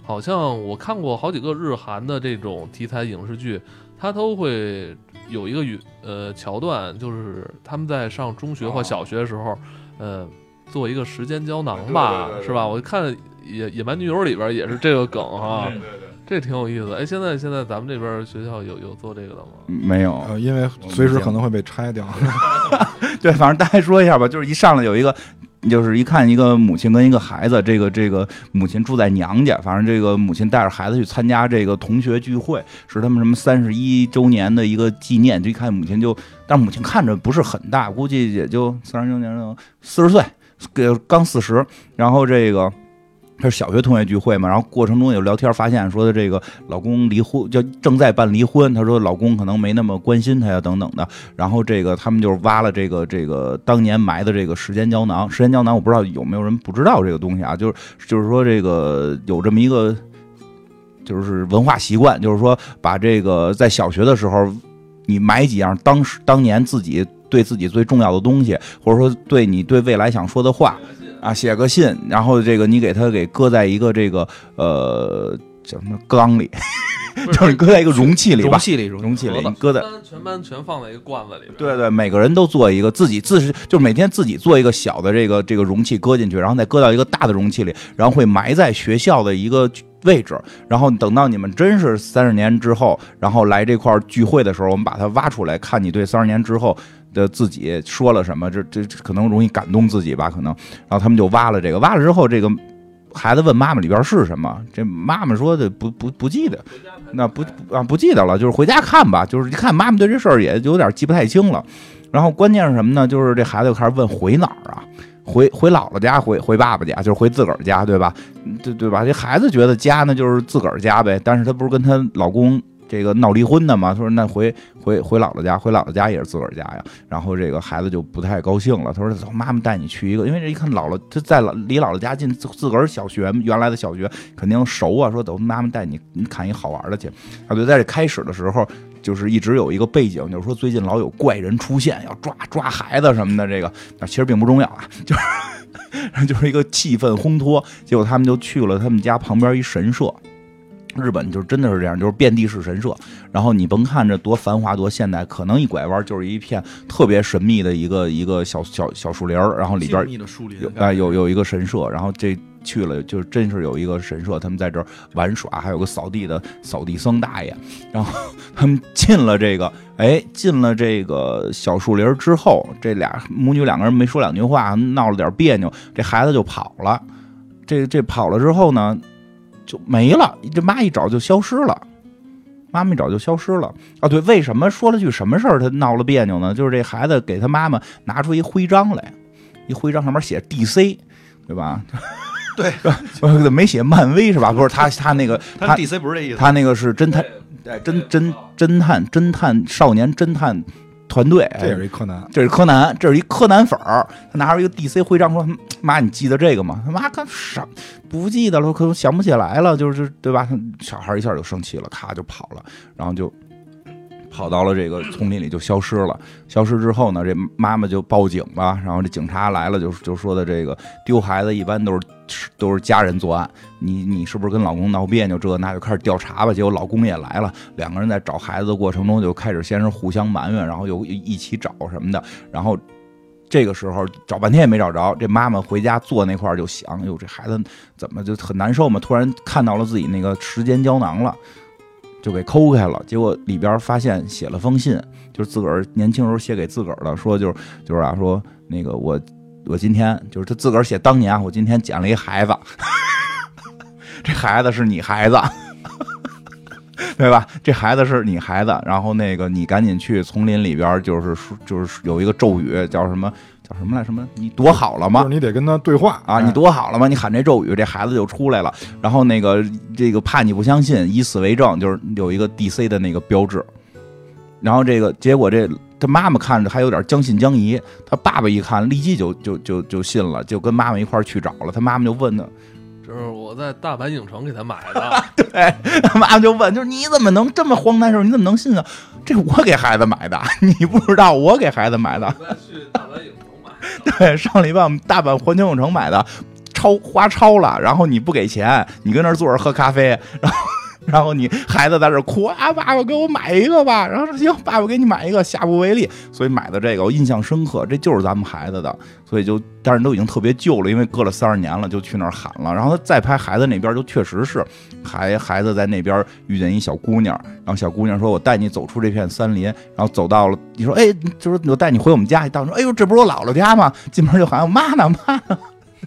好像我看过好几个日韩的这种题材影视剧，它都会有一个语呃桥段，就是他们在上中学或哦小学的时候，呃，做一个时间胶囊吧，对对对对是吧？我看《野野蛮女友》里边也是这个梗哈，对对，这挺有意思的。哎，现在现在咱们这边学校有有做这个的吗？没有。呃，因为随时可能会被拆掉。*laughs* 对，反正大概说一下吧，就是一上来有一个，就是一看一个母亲跟一个孩子，这个这个母亲住在娘家，反正这个母亲带着孩子去参加这个同学聚会，是他们什么三十一周年的一个纪念，就一看母亲就，但母亲看着不是很大，估计也就三十周年四十岁，给刚四十，然后这个。他是小学同学聚会嘛，然后过程中有聊天，发现说的这个老公离婚，就正在办离婚。她说老公可能没那么关心她呀，等等的。然后这个他们就挖了这个这个当年埋的这个时间胶囊，时间胶囊我不知道有没有人不知道这个东西啊，就是就是说这个有这么一个就是文化习惯，就是说把这个在小学的时候，你埋几样当时当年自己对自己最重要的东西，或者说对你对未来想说的话啊，写个信，然后这个你给他给搁在一个这个呃叫什么缸里，*laughs* 就是搁在一个容器里吧容，器里，容器里盒子你搁在全班全班全放在一个罐子里边。对对，每个人都做一个自己自是，就是每天自己做一个小的这个这个容器搁进去，然后再搁到一个大的容器里，然后会埋在学校的一个位置。然后等到你们真是三十年之后，然后来这块儿聚会的时候，我们把它挖出来，看你对三十年之后的自己说了什么，这这可能容易感动自己吧，可能。然后他们就挖了这个，挖了之后，这个孩子问妈妈里边是什么，这妈妈说的不不不记得。那不啊不记得了，就是回家看吧。就是一看妈妈对这事儿也有点记不太清了。然后关键是什么呢？就是这孩子又开始问回哪儿啊？回回姥姥家，回回爸爸家，就是回自个儿家，对吧？对对吧？这孩子觉得家呢就是自个儿家呗，但是她不是跟她老公这个闹离婚的嘛，他说那回回回姥姥家，回姥姥家也是自个儿家呀。然后这个孩子就不太高兴了，他说走，妈妈带你去一个，因为这一看姥姥他在离姥姥家近，自自个儿小学原来的小学肯定熟啊，说走，妈妈带你你看一好玩的去。啊，对，在这开始的时候，就是一直有一个背景，就是说最近老有怪人出现，要抓抓孩子什么的，这个啊其实并不重要啊，就是 *laughs* 就是一个气氛烘托。结果他们就去了他们家旁边一神社，日本就真的是这样，就是遍地是神社。然后你甭看这多繁华多现代，可能一拐弯就是一片特别神秘的一个一个小小小树林儿，然后里边有哎有有一个神社，然后这去了就真是有一个神社，他们在这儿玩耍，还有个扫地的扫地僧大爷，然后他们进了这个哎进了这个小树林儿之后，这俩母女两个人没说两句话，闹了点别扭，这孩子就跑了。这这跑了之后呢，就没了，这妈一找就消失了。妈妈一找就消失了啊！对，为什么说了句什么事儿他闹了别扭呢？就是这孩子给他妈妈拿出一徽章来，一徽章上面写 DC，对吧？对，*laughs* 没写漫威是吧？不是他他那个他他 DC 不是这意思，他那个是侦探，哎，侦侦侦探侦探少年侦探团队，这也是一柯南。这是柯南，这是一柯南粉儿，他拿出一个 DC 徽章说：“妈，你记得这个吗？”他妈干啥？不记得了，可能想不起来了，就是对吧？小孩一下就生气了，咔就跑了，然后就跑到了这个丛林里就消失了。消失之后呢，这妈妈就报警吧，然后这警察来了，就就说的这个丢孩子一般都是都是家人作案，你你是不是跟老公闹别扭？这那就开始调查吧。结果老公也来了，两个人在找孩子的过程中就开始先是互相埋怨，然后又一起找什么的，然后。这个时候找半天也没找着，这妈妈回家坐那块儿就想：哟，这孩子怎么就很难受嘛？突然看到了自己那个时间胶囊了，就给抠开了。结果里边发现写了封信，就是自个儿年轻时候写给自个儿的，说就是就是啊，说那个我我今天就是他自个儿写当年啊，我今天捡了一孩子，*laughs* 这孩子是你孩子。*laughs* 对吧？这孩子是你孩子，然后那个你赶紧去丛林里边，就是就是有一个咒语，叫什么叫什么来？什么？你躲好了吗？就是你得跟他对话啊！你躲好了吗？你喊这咒语，这孩子就出来了。然后那个这个怕你不相信，以此为证，就是有一个 DC 的那个标志。然后这个结果，这他妈妈看着还有点将信将疑，他爸爸一看，立即就就就就信了，就跟妈妈一块去找了。他妈妈就问他。这是我在大阪影城给他买的，*laughs* *laughs* 对，他妈就问，就是你怎么能这么荒诞事儿？你怎么能信啊？这我给孩子买的，你不知道我给孩子买的。去大阪影城买。对，上礼拜我们大阪环球影城买的，超花超了，然后你不给钱，你跟那儿坐着喝咖啡，然后。然后你孩子在这哭啊，爸爸给我买一个吧。然后说行，爸爸给你买一个，下不为例。所以买的这个我印象深刻，这就是咱们孩子的。所以就，但是都已经特别旧了，因为隔了三十年了，就去那儿喊了。然后他再拍孩子那边，就确实是孩孩子在那边遇见一小姑娘，然后小姑娘说：“我带你走出这片森林。”然后走到了，你说：“哎，就是我带你回我们家。”一到说：“哎呦，这不是我姥姥家吗？”进门就喊：“妈呢，妈呢。”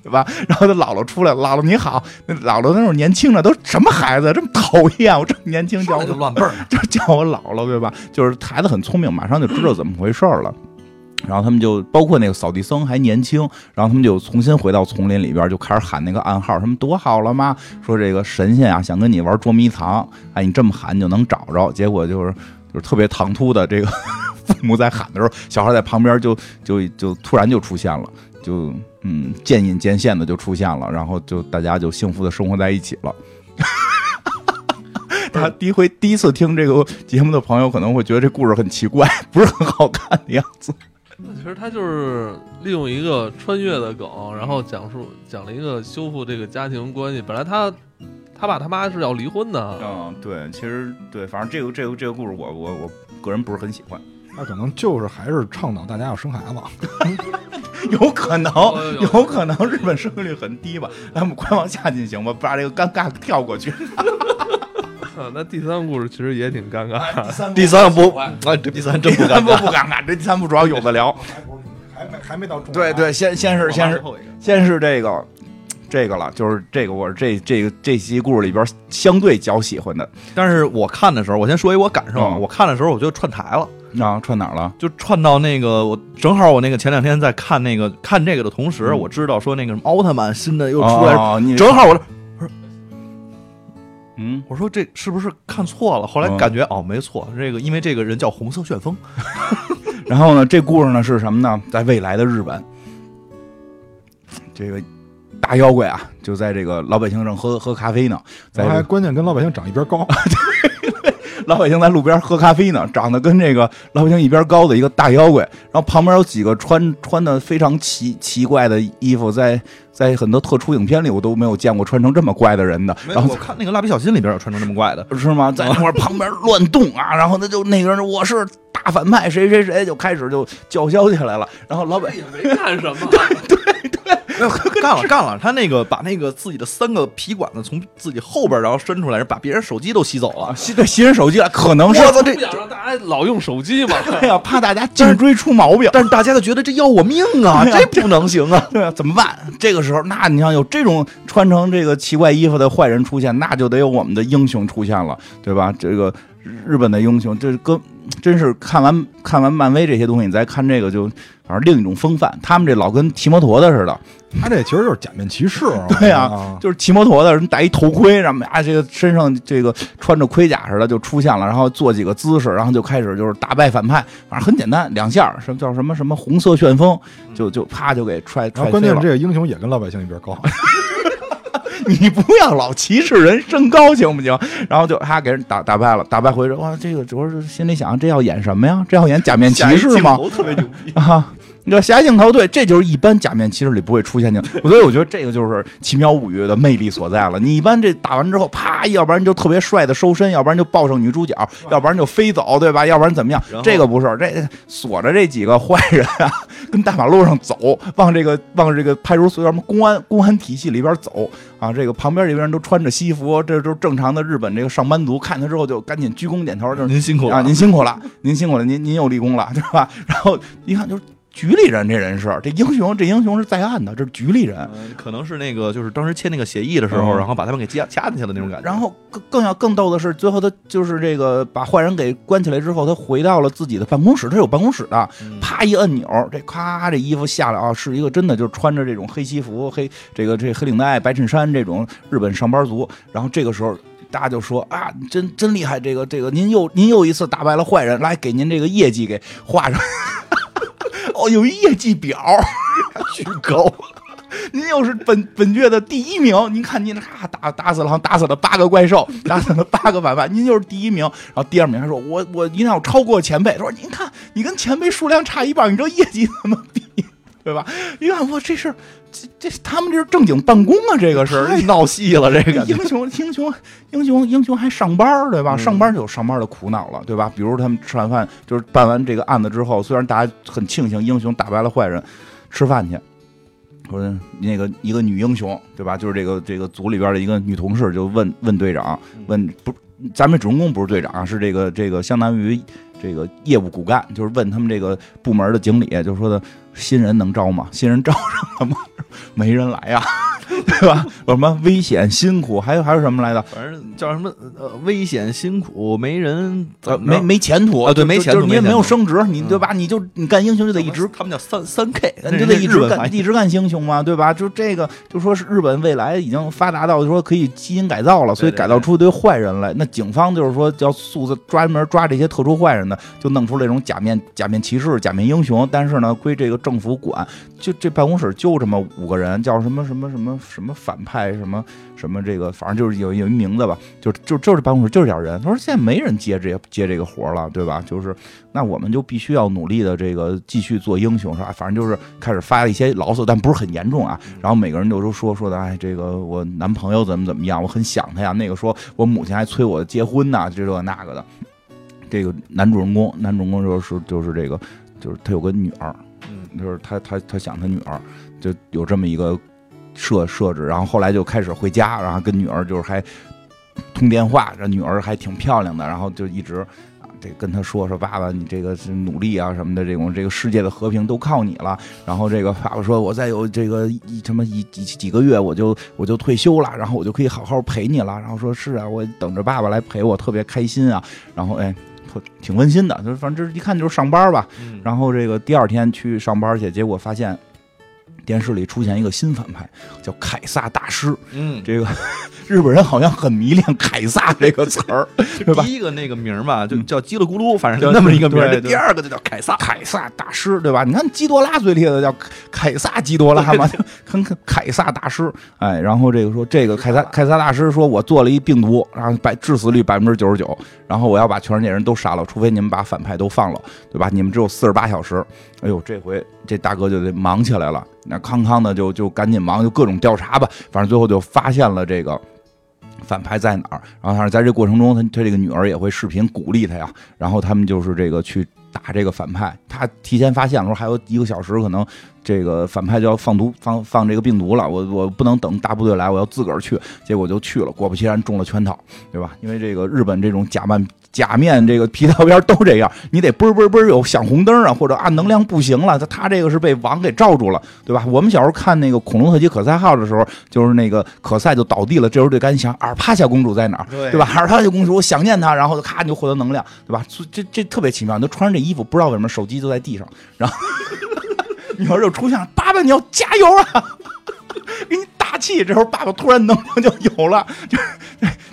对吧？然后他姥姥出来，姥姥你好。那姥姥那会儿年轻的都什么孩子，这么讨厌？我这么年轻叫我乱辈儿，*laughs* 就叫我姥姥，对吧？就是孩子很聪明，马上就知道怎么回事了。然后他们就包括那个扫地僧还年轻，然后他们就重新回到丛林里边，就开始喊那个暗号。什么躲好了吗？说这个神仙啊，想跟你玩捉迷藏，哎，你这么喊就能找着。结果就是就是特别唐突的，这个 *laughs* 父母在喊的时候，小孩在旁边就就就突然就出现了，就。嗯，渐隐渐现的就出现了，然后就大家就幸福的生活在一起了。*laughs* 他第一回第一次听这个节目的朋友可能会觉得这故事很奇怪，不是很好看的样子。*laughs* 其实他就是利用一个穿越的梗，然后讲述讲了一个修复这个家庭关系。本来他他爸他妈是要离婚的。嗯，对，其实对，反正这个这个这个故事我我我个人不是很喜欢。他可能就是还是倡导大家要生孩子，*laughs* 有可能，有可能日本生育率很低吧？咱们快往下进行吧，把这个尴尬跳过去。那第三个故事其实也挺尴尬。第三部啊，这第三真不尴尬，不尴尬。这第三部主要有的聊，还没还没到。对对，先先是先是先是这个这个了，就是这个我这这个这期故事里边相对较喜欢的。但是我看的时候，我先说一我感受，我看的时候我就串台了。啊，串哪儿了？就串到那个，我正好我那个前两天在看那个看这个的同时，我知道说那个什么奥特曼新的又出来，正好我说，嗯，我说这是不是看错了？后来感觉哦，没错，这个因为这个人叫红色旋风。*laughs* 然后呢，这故事呢是什么呢？在未来的日本，这个大妖怪啊，就在这个老百姓正喝喝咖啡呢，在还关键跟老百姓长一边高。*laughs* 老百姓在路边喝咖啡呢，长得跟这个老百姓一边高的一个大妖怪，然后旁边有几个穿穿的非常奇奇怪的衣服，在在很多特殊影片里我都没有见过穿成这么怪的人的，然后我看那个蜡笔小新里边有穿成这么怪的，是吗？在那块旁边乱动啊，然后他就那个人我是大反派，谁谁谁就开始就叫嚣起来了，然后老百也没干什么，*laughs* 没有 *laughs* 干了干了，他那个把那个自己的三个皮管子从自己后边然后伸出来，把别人手机都吸走了。吸对吸人手机了，可能是不想让大家老用手机嘛。*laughs* 对呀，怕大家颈椎出毛病。但是大家都觉得这要我命啊，啊这不能行啊！对啊，怎么办？这个时候，那你像有这种穿成这个奇怪衣服的坏人出现，那就得有我们的英雄出现了，对吧？这个日本的英雄，这跟真是看完看完漫威这些东西，你再看这个就，反正另一种风范。他们这老跟骑摩托的似的，他这其实就是假面骑士。*laughs* 对呀、啊，就是骑摩托的人戴一头盔，然后啊这个身上这个穿着盔甲似的就出现了，然后做几个姿势，然后就开始就是打败反派，反正很简单，两下儿什么叫什么什么红色旋风，就就啪就给踹踹飞了后关键是。这个英雄也跟老百姓一边高。*laughs* *laughs* 你不要老歧视人身高行不行？然后就哈给人打打败了，打败回来，哇，这个主要是心里想，这要演什么呀？这要演假面骑士吗？特别牛逼。啊，你知道侠镜头对，这就是一般假面骑士里不会出现的。所以我觉得这个就是《奇妙物语》的魅力所在了。你一般这打完之后，啪，要不然就特别帅的收身，要不然就抱上女主角，要不然就飞走，对吧？要不然怎么样这个不是，这锁着这几个坏人啊，跟大马路上走，往这个往这个派出所什么公安公安体系里边走啊。这个旁边这边人都穿着西服，这都是正常的日本这个上班族，看他之后就赶紧鞠躬点头，就是啊，您辛苦了，您辛苦了，您辛苦了，您您有立功了，对吧？然后一看就是局里人，这人是这英雄，这英雄是在案的，这是局里人。嗯可能是那个就是当时签那个协议的时候，嗯然后把他们给掐掐进去了那种感觉。然后更更要更逗的是，最后他就是这个把坏人给关起来之后，他回到了自己的办公室，他有办公室的，嗯啪一按钮，这咔这衣服下来啊，是一个真的就是穿着这种黑西服、黑这个这黑领带、白衬衫这种日本上班族。然后这个时候。大家就说啊，真 *laughs* 真厉害！这个这个，您又您又一次打败了坏人，来给您这个业绩给画上。哦，有一业绩表，*laughs* 巨高。您又是本本月的第一名，您看您咔打打死了，打死了八个怪兽，*laughs* 打死了八个反派，您就是第一名。然后第二名还说，我我一定要超过前辈。说您看，你跟前辈数量差一半，你这业绩怎么比？对吧？一看我这是这这他们这是正经办公啊，这个是太闹戏了，这个英雄 *laughs* 英雄英雄英雄还上班儿对吧？嗯上班就有上班的苦恼了，对吧？比如他们吃完饭，就是办完这个案子之后，虽然大家很庆幸英雄打败了坏人，吃饭去。说那个一个女英雄，对吧？就是这个这个组里边的一个女同事，就问问队长，问不，咱们主人公不是队长，是这个这个相当于这个业务骨干，就是问他们这个部门的经理，就说的新人能招吗？新人招上了吗？没人来呀、*laughs* 对吧？有什么危险辛苦，还有还有什么来的？反正叫什么呃危险辛苦没人呃，没没前途啊对没前途就是你也没有升职，你嗯对吧？你就你干英雄就得一直他们叫三三 K，你就得一直干，一直干英雄嘛，对吧？就这个，就说是日本未来已经发达到说可以基因改造了，所以改造出一堆坏人来。那警方就是说要素子专门抓这些特殊坏人的，就弄出这种假面假面骑士、假面英雄。但是呢，归这个政府管，就这办公室就这么五个人，叫什么什么什么什么反派什么什么这个，反正就是有有一名字吧，就就就是办公室就这点人。他说现在没人接这接这个活了，对吧？就是那我们就必须要努力的这个继续做英雄，是吧？反正就是开始发一些牢骚，但不是很严重啊。然后每个人就都说说的，哎，这个我男朋友怎么怎么样，我很想他呀。那个说我母亲还催我结婚呢，这个那个的。这个男主人公，男主人公就是就是这个，就是他有个女儿，嗯就是他他他想他女儿，就有这么一个设设置，然后后来就开始回家，然后跟女儿就是还通电话，这女儿还挺漂亮的，然后就一直啊，这跟他说说爸爸，你这个是努力啊什么的，这种这个世界的和平都靠你了。然后这个爸爸说，我再有这个一什么一几几个月我就我就退休了，然后我就可以好好陪你了。然后说是啊，我等着爸爸来陪我，特别开心啊。然后哎。特挺温馨的，就是反正这一看就是上班吧，嗯。然后这个第二天去上班去，结果发现电视里出现一个新反派，叫凯撒大师。嗯，这个 *laughs* 日本人好像很迷恋凯撒这个词儿，*laughs* 对吧？第一个那个名儿吧，就叫叽里咕噜，反正就那么一个名儿。第二个就叫凯撒。凯撒大师，对吧？你看基多拉最厉害的叫凯撒基多拉嘛，很 *laughs* 凯撒大师。哎，然后这个说这个凯撒凯撒大师说，我做了一病毒，然后百致死率百分之九十九，然后我要把全世界人都杀了，除非你们把反派都放了，对吧？你们只有四十八小时。哎呦，这回这大哥就得忙起来了，那康康呢就就赶紧忙，就各种调查吧，反正最后就发现了这个。反派在哪儿？然后但是在这过程中，他他这个女儿也会视频鼓励他呀。然后他们就是这个去打这个反派。他提前发现了，说还有一个小时，可能这个反派就要放毒放放这个病毒了。我我不能等大部队来，我要自个儿去。结果就去了，果不其然中了圈套，对吧？因为这个日本这种假扮假面这个皮套边都这样，你得嘣嘣嘣有响红灯啊，或者啊能量不行了，他他这个是被网给罩住了，对吧？我们小时候看那个恐龙特辑可赛号的时候，就是那个可赛就倒地了，这时候就赶紧想阿尔帕夏公主在哪儿，对对吧？阿尔帕夏公主，我想念她，然后咔你就获得能量，对吧？这这特别奇妙，你就穿着这衣服，不知道为什么手机就在地上，然后女儿就出现了，爸爸你要加油啊！*laughs* 给你打气，这时候爸爸突然能量就有了，就 *laughs* 是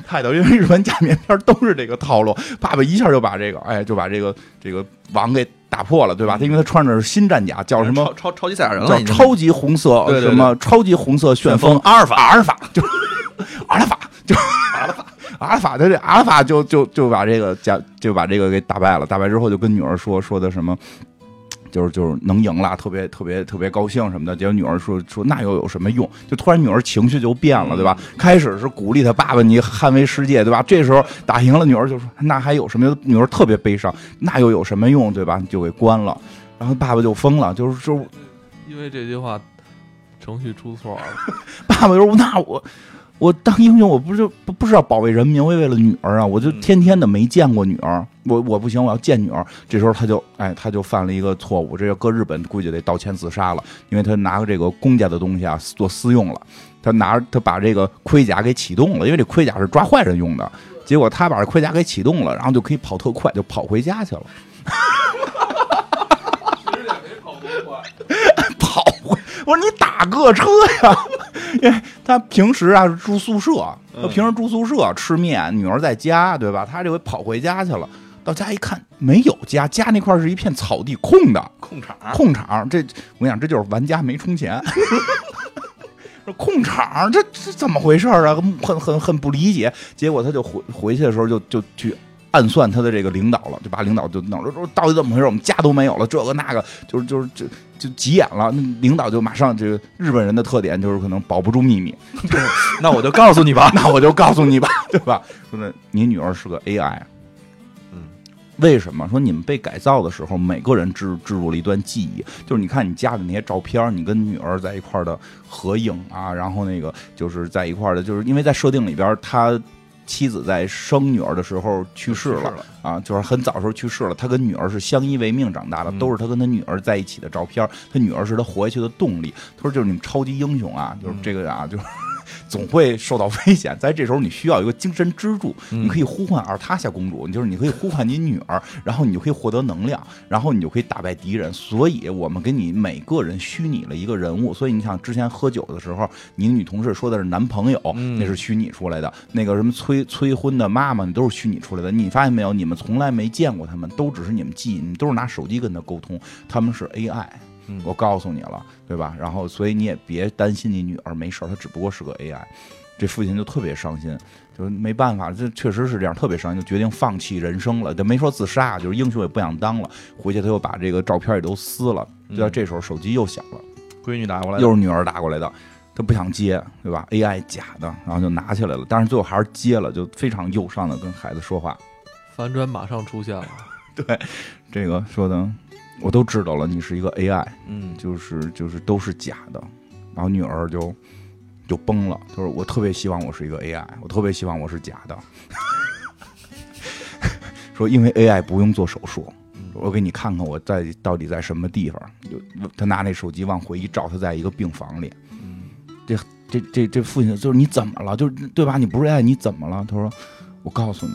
太逗，因为日本假面片都是这个套路，爸爸一下就把这个，哎，就把这个这个网给打破了，对吧？他因为他穿着是新战甲，叫什么超？超超级赛亚人了？叫超级红色什么超级红色旋风阿尔法，阿尔法就阿尔法就阿尔法，阿尔法他这阿尔法就就就把这个假就把这个给打败了，打败之后就跟女儿说说的什么。就是就是能赢了，特别特别特别高兴什么的。结果女儿说说那又有什么用？就突然女儿情绪就变了，对吧？开始是鼓励他爸爸你捍卫世界，对吧？这时候打赢了，女儿就说那还有什么？女儿特别悲伤，那又有什么用？对吧？就给关了。然后爸爸就疯了，就是就因为这句话，程序出错了。*laughs* 爸爸说：“那我我当英雄，我不是不不是要保卫人民，我也为了女儿啊！我就天天的没见过女儿，我我不行，我要见女儿。”这时候他就哎，他就犯了一个错误，这要搁日本估计得道歉自杀了，因为他拿个这个公家的东西啊做私用了，他拿他把这个盔甲给启动了，因为这盔甲是抓坏人用的，结果他把这盔甲给启动了，然后就可以跑特快，就跑回家去了。*laughs* 跑回，我说你打个车呀！因为他平时啊住宿舍，他平时住宿舍吃面，女儿在家，对吧？他这回跑回家去了，到家一看没有家，家那块是一片草地，空的，空场。空场。这我跟你讲，这就是玩家没充钱。*laughs* 这空场，这这怎么回事啊？很很很很不理解。结果他就回回去的时候就就去暗算他的这个领导了，就把领导就弄了，说到底怎么回事？我们家都没有了，这个那个，就是就是就就急眼了。那领导就马上这个日本人的特点就是可能保不住秘密，*laughs* 那我就告诉你吧，*laughs* 那我就告诉你吧，对吧？说那你女儿是个 AI，嗯，为什么？说你们被改造的时候，每个人置置入了一段记忆，就是你看你家的那些照片，你跟女儿在一块儿的合影啊，然后那个就是在一块儿的，就是因为在设定里边，他妻子在生女儿的时候去世了了啊，就是很早的时候去世了。他跟女儿是相依为命长大的，嗯都是他跟他女儿在一起的照片。他女儿是他活下去的动力。他说：“就是你们超级英雄啊，就是这个啊，就是总会受到危险，在这时候你需要一个精神支柱，嗯你可以呼唤尔塔夏公主，就是你可以呼唤你女儿，然后你就可以获得能量，然后你就可以打败敌人。所以我们给你每个人虚拟了一个人物，所以你想之前喝酒的时候，你女同事说的是男朋友，嗯那是虚拟出来的，那个什么催催婚的妈妈，你都是虚拟出来的。你发现没有？你们从来没见过他们，都只是你们记忆，你们都是拿手机跟他沟通，他们是 AI。嗯我告诉你了，对吧？然后，所以你也别担心你女儿没事儿，她只不过是个 AI。这父亲就特别伤心，就是没办法，这确实是这样，特别伤心，就决定放弃人生了。这没说自杀，就是英雄也不想当了。回去他又把这个照片也都撕了。就在这时候，手机又响了，闺女打过来，又是女儿打过来的，他不想接，对吧？AI 假的，然后就拿起来了，但是最后还是接了，就非常忧伤的跟孩子说话。反转马上出现了，*laughs* 对这个说的我都知道了，你是一个 AI，嗯，就是就是都是假的，然后女儿就就崩了，她说我特别希望我是一个 AI，我特别希望我是假的，*laughs* 说因为 AI 不用做手术，我给你看看我在到底在什么地方，就他拿那手机往回一照，他在一个病房里，这这这这父亲就是你怎么了？就是对吧？你不是 AI 你怎么了？他说我告诉你。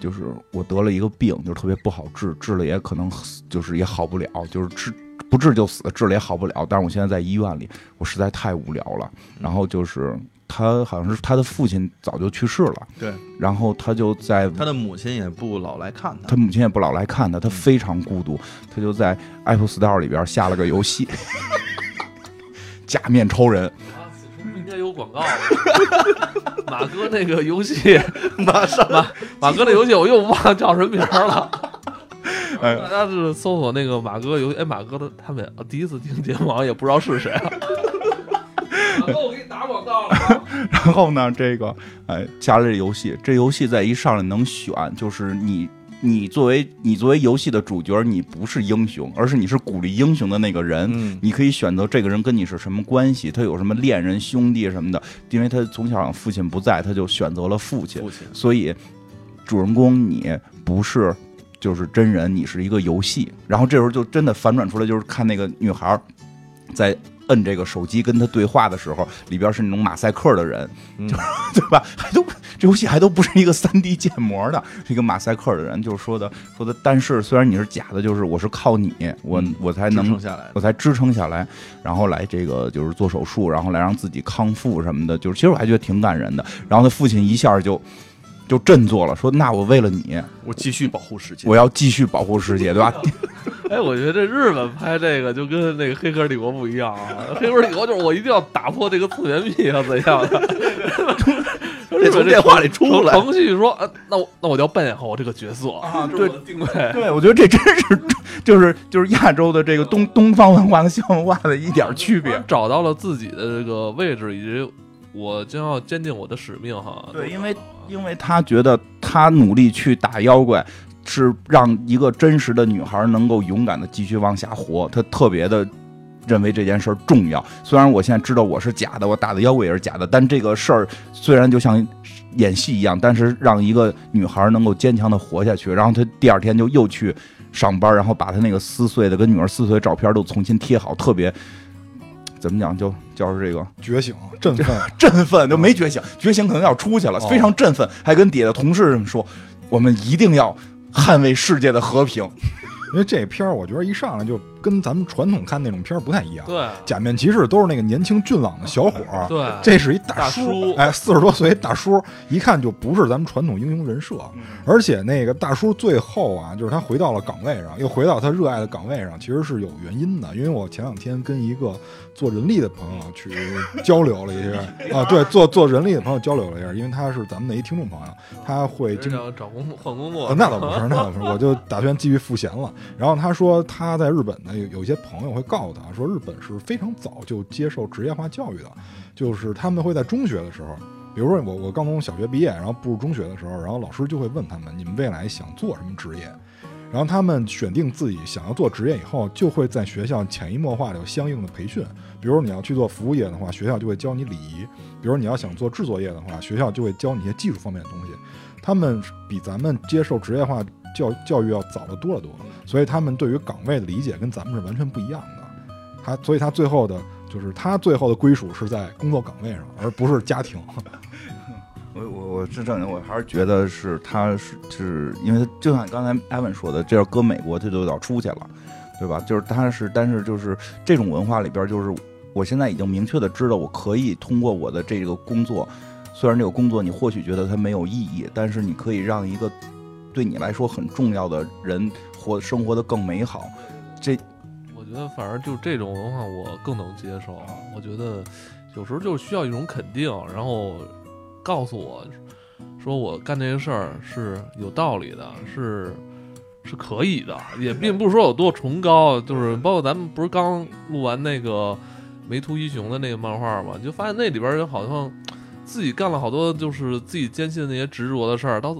就是我得了一个病，就是特别不好治，治了也可能就是也好不了，就是治不治就死，治了也好不了。但是我现在在医院里，我实在太无聊了。然后就是他好像是他的父亲早就去世了，对，然后他就在他的母亲也不老来看他他。母亲也不老来看他，他非常孤独，他就在 Apple Store 里边下了个游戏，*laughs* 假面超人。该有广告。*laughs* 马哥那个游戏，马上马马哥那游戏我又忘了叫什么名儿了。哎大家是搜索那个马哥游戏，哎，马哥的他们第一次听节目，好像也不知道是谁啊。*laughs* 马哥，我给你打广告了啊。*laughs* 然后呢，这个哎加了这游戏，这游戏在一上来能选，就是你你作为你作为游戏的主角，你不是英雄，而是你是鼓励英雄的那个人。嗯，你可以选择这个人跟你是什么关系，他有什么恋人、兄弟什么的。因为他从小父亲不在，他就选择了父亲，父亲所以主人公你不是就是真人，你是一个游戏。然后这时候就真的反转出来，就是看那个女孩儿在摁这个手机跟他对话的时候，里边是那种马赛克的人，嗯 *laughs* 对吧？还都这游戏还都不是一个三 D *laughs* 建模的，是一个马赛克的人，就是说的说的。但是虽然你是假的，就是我是靠你，我嗯我才能下来。我才支撑下来，然后来这个就是做手术，然后来让自己康复什么的，就是其实我还觉得挺感人的。然后他父亲一下就就振作了，说：“那我为了你，我继续保护世界。我要继续保护世界，对吧 *laughs* 哎，我觉得这日本拍这个就跟那个《黑客帝国》不一样啊，《黑客帝国》就是我一定要打破这个次元壁啊，怎样的？*laughs* 得从电话里出来程序说，呃，那我那我就要扮演好我这个角色啊这是我的定位。？”对，我觉得这真是就是就是亚洲的这个东东方文化和西方文化的一点区别。找到了自己的这个位置，以及我将要坚定我的使命哈。对，因为因为他觉得他努力去打妖怪，是让一个真实的女孩能够勇敢的继续往下活，他特别的。认为这件事儿重要，虽然我现在知道我是假的，我打的妖怪也是假的，但这个事儿虽然就像演戏一样，但是让一个女孩能够坚强的活下去，然后他第二天就又去上班，然后把他那个撕碎的跟女儿撕碎的照片都重新贴好，特别怎么讲，就就是这个。觉醒、振奋，*laughs* 振奋，就没觉醒，觉醒可能要出去了，哦。非常振奋，还跟底下的同事们说，我们一定要捍卫世界的和平。因为这片儿我觉得一上来就跟咱们传统看那种片儿不太一样。对假面骑士都是那个年轻俊朗的小伙儿，对，这是一大叔，叔哎，四十多岁一大叔，一看就不是咱们传统英雄人设。而且那个大叔最后啊，就是他回到了岗位上，又回到他热爱的岗位上，其实是有原因的。因为我前两天跟一个做人力的朋友去 *laughs* 交流了一下啊，对，做做人力的朋友交流了一下，因为他是咱们的一听众朋友，他会经常找工作换工作呃，那倒不是，那倒不是，我就打算继续赋闲了。然后他说他在日本有有些朋友会告诉他说，日本是非常早就接受职业化教育的，就是他们会在中学的时候，比如说我我刚从小学毕业，然后步入中学的时候，然后老师就会问他们，你们未来想做什么职业？然后他们选定自己想要做职业以后，就会在学校潜移默化的有相应的培训。比如你要去做服务业的话，学校就会教你礼仪；比如你要想做制作业的话，学校就会教你一些技术方面的东西。他们比咱们接受职业化教教育要早得多得多，所以他们对于岗位的理解跟咱们是完全不一样的。他所以他最后的就是他最后的归属是在工作岗位上，而不是家庭。*laughs* 我我我是正经，我还是觉得是他是是因为就像刚才艾文说的，这要搁美国他就要出去了，对吧？就是他是，但是就是这种文化里边，就是我现在已经明确的知道，我可以通过我的这个工作，虽然这个工作你或许觉得它没有意义，但是你可以让一个对你来说很重要的人活生活的更美好。这我觉得反正就这种文化我更能接受。我觉得有时候就需要一种肯定，然后告诉我说我干这些事儿是有道理的，是是可以的，也 *laughs* 并不是说有多崇高。就是包括咱们不是刚录完那个梅图一雄的那个漫画嘛，你就发现那里边人好像自己干了好多就是自己坚信的那些执着的事儿，到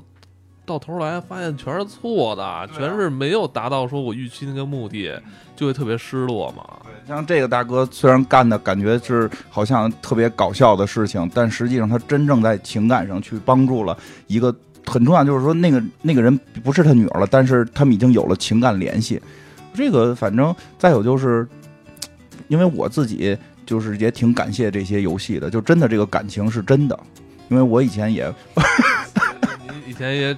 到头来发现全是错的，全是没有达到说我预期那个目的，就会特别失落嘛。对像这个大哥虽然干的感觉是好像特别搞笑的事情，但实际上他真正在情感上去帮助了一个很重要，就是说那个那个人不是他女儿了，但是他们已经有了情感联系。这个反正再有就是，因为我自己就是也挺感谢这些游戏的，就真的这个感情是真的，因为我以前也你 *laughs* 以前也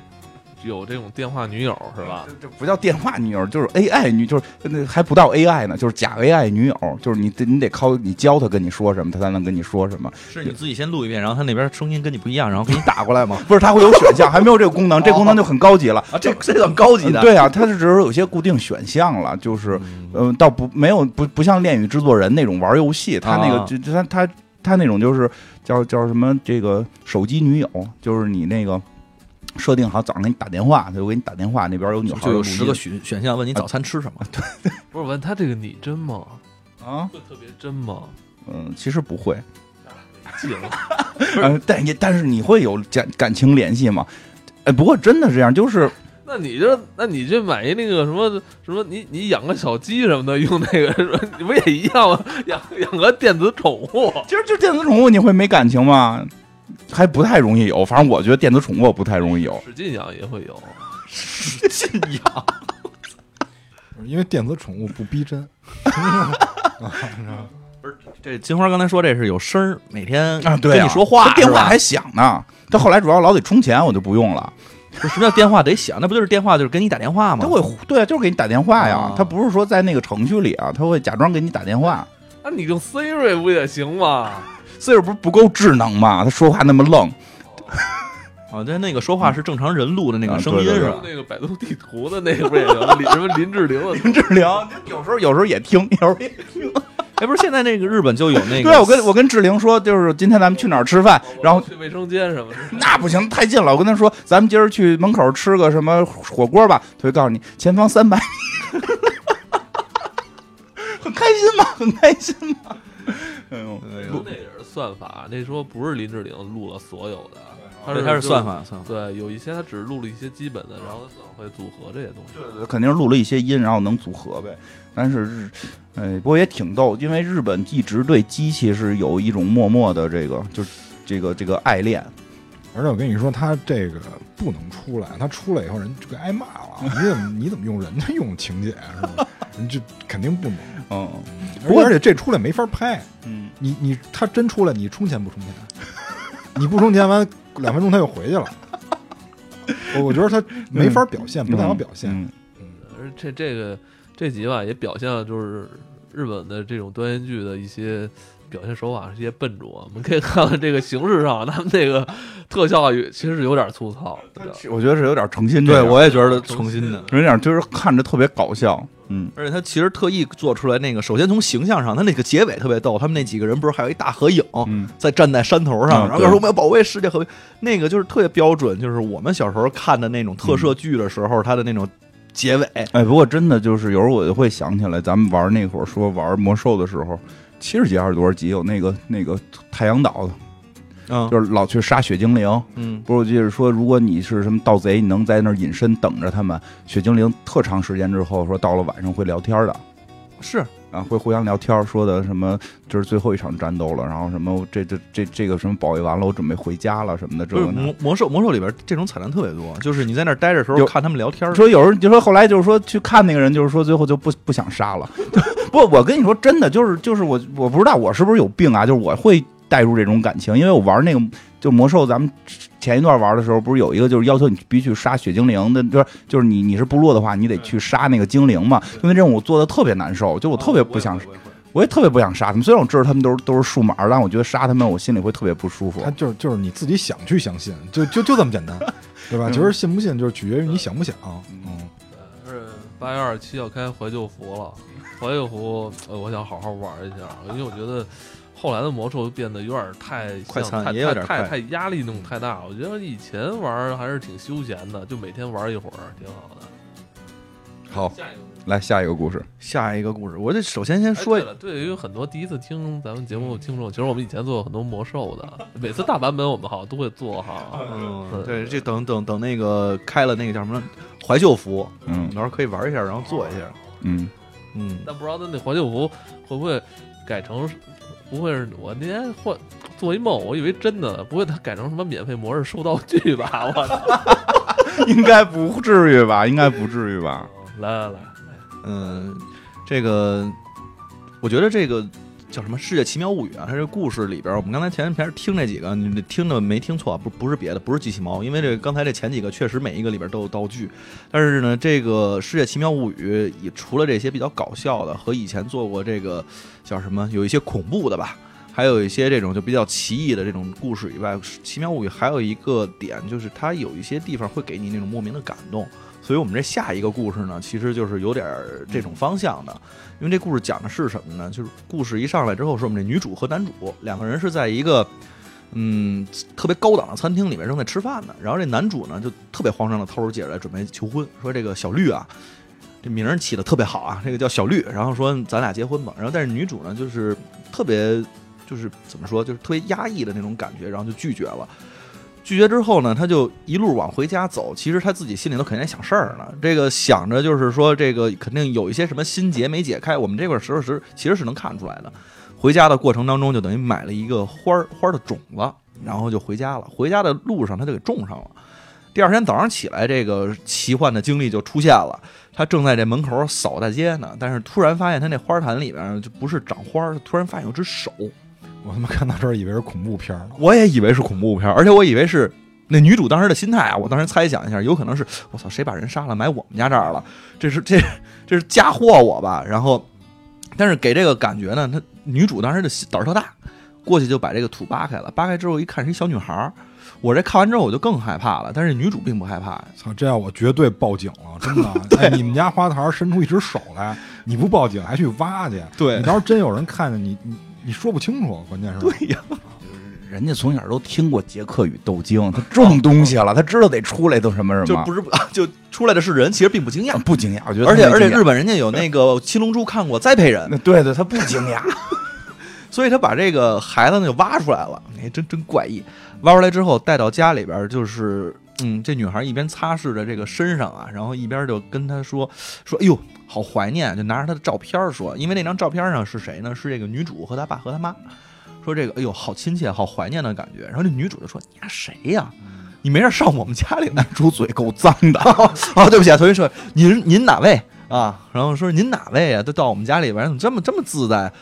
有这种电话女友是吧？这不叫电话女友，就是 AI 女，就是那还不到 AI 呢，就是假 AI 女友，就是你得你得靠你教她跟你说什么，她才能跟你说什么。是你自己先录一遍，然后他那边声音跟你不一样，然后给你打过来吗？*laughs* 不是，他会有选项，还没有这个功能，这功能就很高级了。啊，这这很高级的。嗯对啊，它是只是有些固定选项了，就是嗯，嗯，倒不没有不不像恋与制作人那种玩游戏，他那个啊就就他他他那种就是叫叫什么这个手机女友，就是你那个设定好早上给你打电话，他就给你打电话，那边有女孩就有十个选选项，问你早餐吃什么？*laughs* 对不是问他这个你真吗？啊，会特别真吗？嗯，其实不会，记了，*laughs* 呃，但也但是你会有感感情联系吗？哎，不过真的是这样，就是 *laughs* 那你这，那你这买一那个什么什么，你你养个小鸡什么的，用那个什么，你不也一样吗？养养个电子宠物，其实就电子宠物你会没感情吗？还不太容易有，反正我觉得电子宠物不太容易有。使劲养也会有。*laughs* 使劲养。*laughs* 因为电子宠物不逼真。*laughs* 不是这金花刚才说这是有声儿，每天啊，对啊跟你说话他，电话还响呢。他后来主要老得充钱，我就不用了。不是什么叫电话得响？那不就是电话就是给你打电话吗？他会对啊，就是给你打电话呀啊。他不是说在那个程序里啊，他会假装给你打电话。那你用 Siri 不也行吗？Siri 不是不够智能吗？他说话那么愣。哦，对，那个说话是正常人录的那个声音啊对对对是吧？那个百度地图的那个不也行？林什么林志玲 *laughs* 林志玲有时候有时候也听，*laughs* 有时候也听哎，不是，现在那个日本就有那个，对我跟我跟志玲说，就是今天咱们去哪儿吃饭，然后去卫生间什么的。那不行，太近了。我跟他说，咱们今儿去门口吃个什么火锅吧。他会告诉你前方三百米，*laughs* 很开心吗？很开心吗？哎呦，那也是算法，那说不是林志玲录了所有的，他是对它是算。法，算法。对，有一些他只是录了一些基本的，然后算会组合这些东西。对对肯定是录了一些音，然后能组合呗。但是日，哎，不过也挺逗，因为日本一直对机器是有一种默默的这个，就是这个这个爱恋。而且我跟你说，他这个不能出来，他出来以后人就该挨骂了。你怎么你怎么用人家用情节是吧？你这肯定不能。嗯不过而且这出来没法拍，嗯，你你他真出来，你充钱不充钱？你不充钱完两分钟他又回去了。我我觉得他没法表现，不太好表现。嗯而这这个这集吧，也表现了就是日本的这种端言剧的一些表现手法是一些笨拙。我们可以看看这个形式上，他们那个特效其实是有点粗糙。我觉得是有点诚心这对，我也觉得诚心的。有点就是看着特别搞笑。嗯，而且他其实特意做出来那个，首先从形象上，他那个结尾特别逗，他们那几个人不是还有一大合影，嗯在站在山头上，然后说我们要保卫世界和平，那个就是特别标准，就是我们小时候看的那种特摄剧的时候，他的那种结尾，哎，不过真的就是有时候我就会想起来，咱们玩那会儿说玩魔兽的时候，七十级还是多少集有那个那个太阳岛的，嗯就是老去杀雪精灵。嗯，不是，我记得说，如果你是什么盗贼，你能在那儿隐身等着他们，雪精灵特长时间之后说到了晚上会聊天的。是啊，会互相聊天，说的什么这是最后一场战斗了，然后什么这这这这个什么保卫完了，我准备回家了什么的，这魔魔兽魔兽里边这种彩蛋特别多，就是你在那儿待着时候有看他们聊天儿，说有人就说后来就是说去看那个人，就是说最后就不不想杀了。*laughs* 不，我跟你说真的，就是就是我我不知道我是不是有病啊，就是我会带入这种感情，因为我玩那个就魔兽，咱们前一段玩的时候不是有一个就是要求你必须去杀血精灵的，就是就是你你是部落的话，你得去杀那个精灵嘛，就那任务我做的特别难受，就我特别不想。我也特别不想杀他们，虽然我知道他们都是都是数码，但我觉得杀他们我心里会特别不舒服他。就是就是你自己想去相信，就就就这么简单，*laughs* 对吧？嗯其实信不信就是取决于你想不想。嗯，是八月二十七要开怀旧服了，怀旧服呃我想好好玩一下，因为我觉得后来的魔兽变得有点太快餐太也有点太太太压力那种太大了。我觉得以前玩还是挺休闲的，就每天玩一会儿，挺好的。好，下一个。来下一个故事。下一个故事，我这首先先说哎对了，对于很多第一次听咱们节目的听众，其实我们以前做过很多魔兽的，每次大版本我们好像都会做哈。嗯，对，这等等等那个开了那个叫什么怀旧服，嗯到时候可以玩一下，然后做一下。嗯，嗯，但不知道他那怀旧服会不会改成，不会是我那天换做一梦，我以为真的，不会他改成什么免费模式收道具吧？我操！*laughs* 应该不至于吧？应该不至于吧？来来来，嗯，这个我觉得这个叫什么《世界奇妙物语》啊，它这故事里边，我们刚才前面听这几个，你听的没听错，不不是别的，不是机器猫，因为这刚才这前几个确实每一个里边都有道具，但是呢，这个《世界奇妙物语》也除了这些比较搞笑的和以前做过这个叫什么，有一些恐怖的吧。还有一些这种就比较奇异的这种故事以外，《奇妙物语》还有一个点就是它有一些地方会给你那种莫名的感动，所以我们这下一个故事呢，其实就是有点这种方向的。因为这故事讲的是什么呢？就是故事一上来之后，是我们这女主和男主两个人是在一个嗯特别高档的餐厅里面正在吃饭呢。然后这男主呢就特别慌张的掏出戒指来准备求婚，说这个小绿啊，这名儿起的特别好啊，这个叫小绿。然后说咱俩结婚吧。然后但是女主呢就是特别就是怎么说，就是特别压抑的那种感觉，然后就拒绝了。拒绝之后呢，他就一路往回家走。其实他自己心里头肯定想事儿呢，这个想着就是说，这个肯定有一些什么心结没解开。我们这块儿时时其实是能看出来的。回家的过程当中，就等于买了一个花儿花儿的种子，然后就回家了。回家的路上，他就给种上了。第二天早上起来，这个奇幻的经历就出现了。他正在这门口扫大街呢，但是突然发现他那花坛里边就不是长花儿，突然发现有只手。我他妈看到这儿以为是恐怖片儿呢。我也以为是恐怖片儿，而且我以为是那女主当时的心态啊。我当时猜想一下，有可能是我操，谁把人杀了埋我们家这儿了？这是这这是嫁祸我吧？然后，但是给这个感觉呢，她女主当时的心胆儿特大，过去就把这个土扒开了。扒开之后一看是一小女孩儿，我这看完之后我就更害怕了。但是女主并不害怕，操，这要我绝对报警了，真的。*laughs* 哎，你们家花坛伸出一只手来，你不报警还去挖去？对你到时候真有人看见你，你你说不清楚，关键是。对呀，人家从小都听过杰克与豆精，他种东西了，他知道得出来都什么什么，就不是 *laughs* 就出来的是人，其实并不惊讶。不惊讶。我觉得而且而且日本人家有那个七龙珠看过栽培人，那对对，他不惊讶。*laughs* 所以他把这个孩子呢就挖出来了，哎，真真怪异。挖出来之后带到家里边儿，就是嗯，这女孩一边擦拭着这个身上啊，然后一边就跟他说说，哎呦，好怀念，就拿着他的照片说，因为那张照片上是谁呢？是这个女主和她爸和她妈，说这个，哎呦，好亲切，好怀念的感觉。然后这女主就说：“你丫谁呀？你没事上我们家里来？”猪嘴够脏的，啊，*laughs* 对不起啊，同学说您您哪位啊？然后说您哪位啊？都到我们家里边，怎么这么这么自在？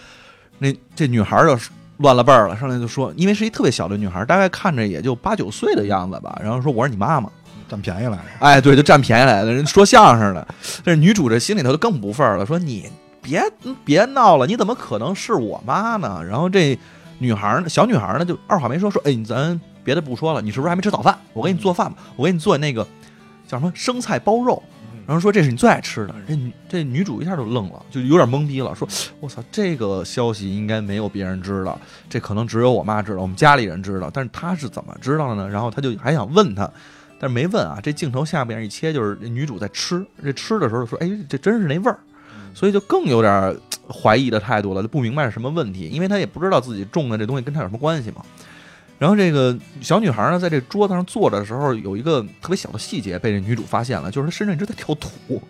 那这女孩就乱了辈儿了，上来就说，因为是一特别小的女孩，大概看着也就八九岁的样子吧。然后说我是你妈妈，占便宜来了。哎，对，就占便宜来了。人说相声的，这女主这心里头就更不忿了，说你别别闹了，你怎么可能是我妈呢？然后这女孩呢，小女孩呢，就二话没说，说，哎，咱别的不说了，你是不是还没吃早饭？我给你做饭吧，我给你做那个叫什么生菜包肉。然后说这是你最爱吃的，这女这女主一下就愣了，就有点懵逼了，说：“我操，这个消息应该没有别人知道，这可能只有我妈知道，我们家里人知道，但是她是怎么知道的呢？”然后她就还想问她，但是没问啊。这镜头下边一切就是这女主在吃，这吃的时候说：“哎，这真是那味儿。”所以就更有点儿怀疑的态度了，就不明白是什么问题，因为她也不知道自己种的这东西跟她有什么关系嘛。然后这个小女孩呢，在这桌子上坐着的时候，有一个特别小的细节被这女主发现了，就是她身上一直在跳土，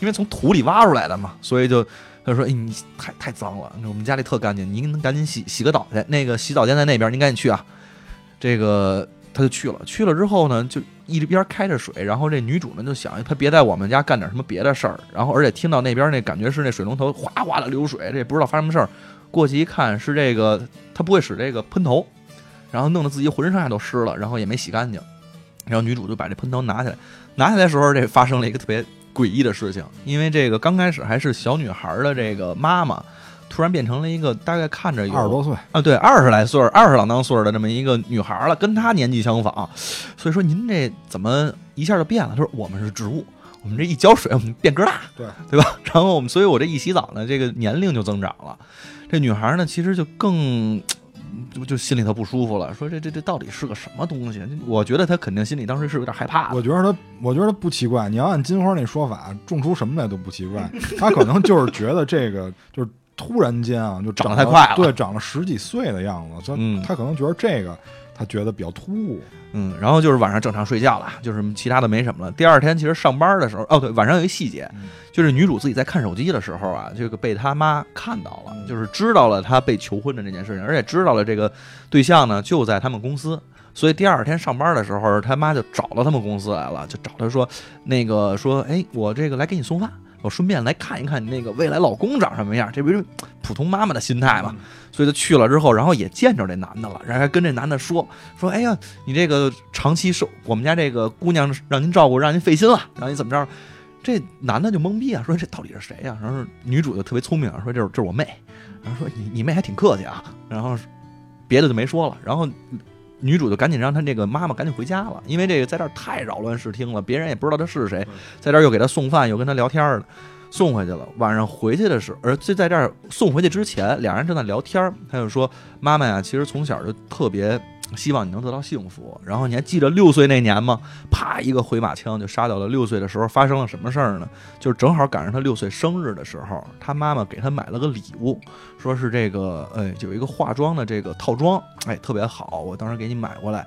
因为从土里挖出来的嘛，所以就她说：“哎，你太太脏了，我们家里特干净，您赶紧洗洗个澡去。那个洗澡间在那边，您赶紧去啊。”这个她就去了，去了之后呢，就一边开着水，然后这女主呢就想，她别在我们家干点什么别的事儿，然后而且听到那边那感觉是那水龙头哗哗的流水，这也不知道发生什么事儿。过去一看是这个，她不会使这个喷头。然后弄得自己浑身上下都湿了，然后也没洗干净。然后女主就把这喷头拿起来，拿起来的时候，这发生了一个特别诡异的事情，因为这个刚开始还是小女孩的这个妈妈，突然变成了一个大概看着有二十多岁啊，对，二十来岁儿、二十郎当岁儿的这么一个女孩了，跟她年纪相仿。所以说您这怎么一下就变了？她说我们是植物，我们这一浇水，我们变个大，对对吧？*laughs* 然后我们，所以我这一洗澡呢，这个年龄就增长了。这女孩呢，其实就更。就就心里头不舒服了，说这这这到底是个什么东西？我觉得她肯定心里当时是有点害怕的。我觉得她，我觉得他不奇怪。你要按金花那说法，种出什么来都不奇怪。她可能就是觉得这个就是突然间啊，就长长得太快了对，长了十几岁的样子，所以嗯他可能觉得这个他觉得比较突兀。嗯，然后就是晚上正常睡觉了，就是其他的没什么了。第二天其实上班的时候，哦对，晚上有一细节，就是女主自己在看手机的时候啊，这个被他妈看到了，就是知道了她被求婚的这件事情，而且知道了这个对象呢就在他们公司。所以第二天上班的时候，他妈就找到他们公司来了，就找他说，那个说，哎，我这个来给你送饭，我顺便来看一看你那个未来老公长什么样，这不是普通妈妈的心态嘛？所以她去了之后，然后也见着这男的了，然后还跟这男的说说，哎呀，你这个长期受我们家这个姑娘让您照顾，让您费心了，让您怎么着？这男的就懵逼啊，说这到底是谁呀、然后女主就特别聪明啊，说这是这是我妹，然后说你你妹还挺客气啊，然后别的就没说了，然后女主就赶紧让她这个妈妈赶紧回家了，因为这个在这儿太扰乱视听了，别人也不知道她是谁，在这儿又给她送饭，又跟她聊天儿的，送回去了。晚上回去的时候，而就在这儿送回去之前，两人正在聊天儿，他就说妈妈呀，其实从小就特别。希望你能得到幸福。然后你还记得六岁那年吗？啪，一个回马枪就杀掉了六岁的时候发生了什么事儿呢？就是正好赶上他六岁生日的时候，他妈妈给他买了个礼物，说是这个，哎，有一个化妆的这个套装，哎，特别好，我当时给你买过来。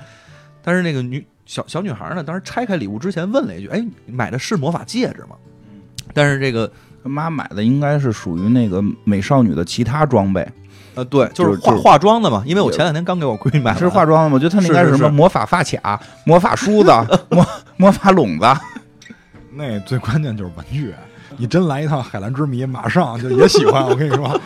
但是那个女小小女孩呢，当时拆开礼物之前问了一句：“哎，买的是魔法戒指吗？”但是这个妈买的应该是属于那个美少女的其他装备，呃，对，就是化化妆的嘛，因为我前两天刚给我闺女买的是化妆的嘛？我觉得她那应该是什么魔法发卡、魔法梳子、*laughs* 魔魔法笼子。*laughs* 那最关键就是文具，你真来一趟海蓝之谜，马上就也喜欢。我跟你说，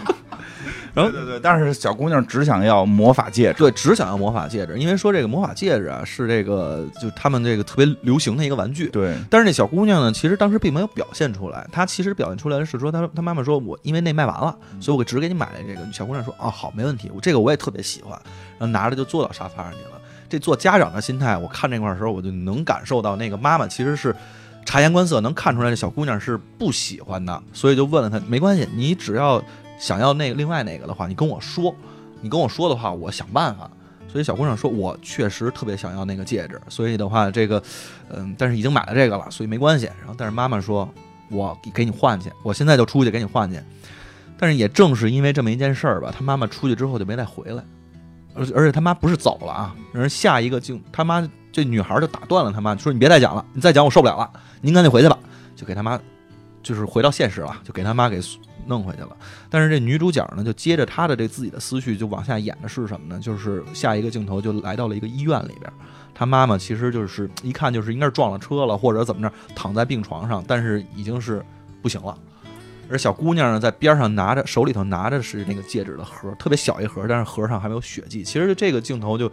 对对对，但是小姑娘只想要魔法戒指。对，只想要魔法戒指，因为说这个魔法戒指啊是这个就他们这个特别流行的一个玩具。对，但是那小姑娘呢，其实当时并没有表现出来，她其实表现出来的是说，她她妈妈说我因为那卖完了，所以我只给你买了这个。小姑娘说哦好，没问题，我这个我也特别喜欢，然后拿着就坐到沙发上去了。这做家长的心态，我看这块儿的时候，我就能感受到那个妈妈其实是察言观色，能看出来这小姑娘是不喜欢的，所以就问了她，没关系，你只要想要那个另外那个的话，你跟我说，你跟我说的话，我想办法。所以小姑娘说：“我确实特别想要那个戒指，所以的话，这个，嗯，但是已经买了这个了，所以没关系。然后，但是妈妈说，我给你换去，我现在就出去给你换去。但是也正是因为这么一件事儿吧，他妈妈出去之后就没再回来，而而且他妈不是走了啊，而是下一个就，他妈这女孩就打断了他妈，说你别再讲了，你再讲我受不了了，您赶紧回去吧，就给他妈，就是回到现实了，就给他妈给弄回去了。但是这女主角呢，就接着她的这自己的思绪就往下演的是什么呢？就是下一个镜头就来到了一个医院里边，她妈妈其实就是一看就是应该是撞了车了，或者怎么着，躺在病床上，但是已经是不行了。而小姑娘呢，在边上拿着手里头拿着是那个戒指的盒，特别小一盒，但是盒上还没有血迹。其实这个镜头就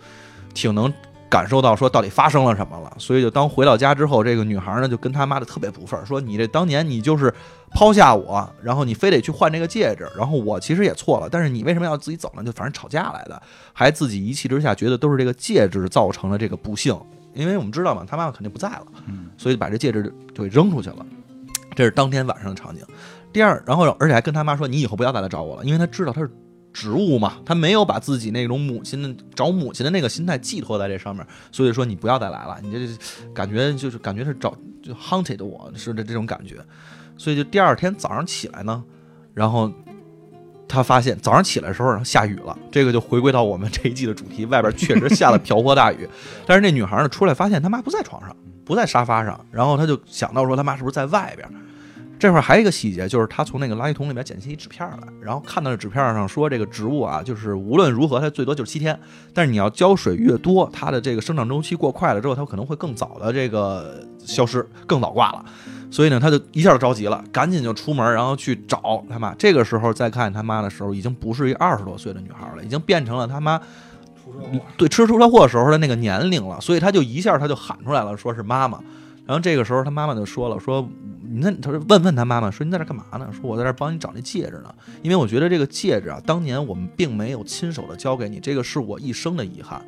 挺能感受到说到底发生了什么了。所以就当回到家之后，这个女孩呢就跟她妈的特别不忿儿，说你这当年你就是抛下我，然后你非得去换这个戒指，然后我其实也错了，但是你为什么要自己走呢？就反正吵架来的，还自己一气之下觉得都是这个戒指造成了这个不幸。因为我们知道嘛，他妈妈肯定不在了，所以把这戒指就给扔出去了。这是当天晚上的场景。第二，然后而且还跟他妈说：“你以后不要再来找我了，因为他知道他是植物嘛，他没有把自己那种母亲的找母亲的那个心态寄托在这上面，所以说你不要再来了，你这感觉就是感觉是找就 hunted 我是的这种感觉，所以就第二天早上起来呢，然后他发现早上起来的时候下雨了，这个就回归到我们 *laughs* 这一季的主题，外边确实下了瓢泼大雨，但是那女孩呢出来发现他妈不在床上，不在沙发上，然后他就想到说他妈是不是在外边。这块儿还有一个细节，就是他从那个垃圾桶里面捡起一纸片儿来，然后看到这纸片儿上说，这个植物啊，就是无论如何它最多就是七天，但是你要浇水越多，它的这个生长周期过快了之后，它可能会更早的这个消失，更早挂了。所以呢，他就一下就着急了，赶紧就出门，然后去找他妈。这个时候再看他妈的时候，已经不是一二十多岁的女孩了，已经变成了他妈对吃出车祸时候的那个年龄了。所以他就一下他就喊出来了，说是妈妈。然后这个时候他妈妈就说了，说你在他说问问他妈妈说你在这干嘛呢？说我在这帮你找那戒指呢，因为我觉得这个戒指啊，当年我们并没有亲手的交给你，这个是我一生的遗憾。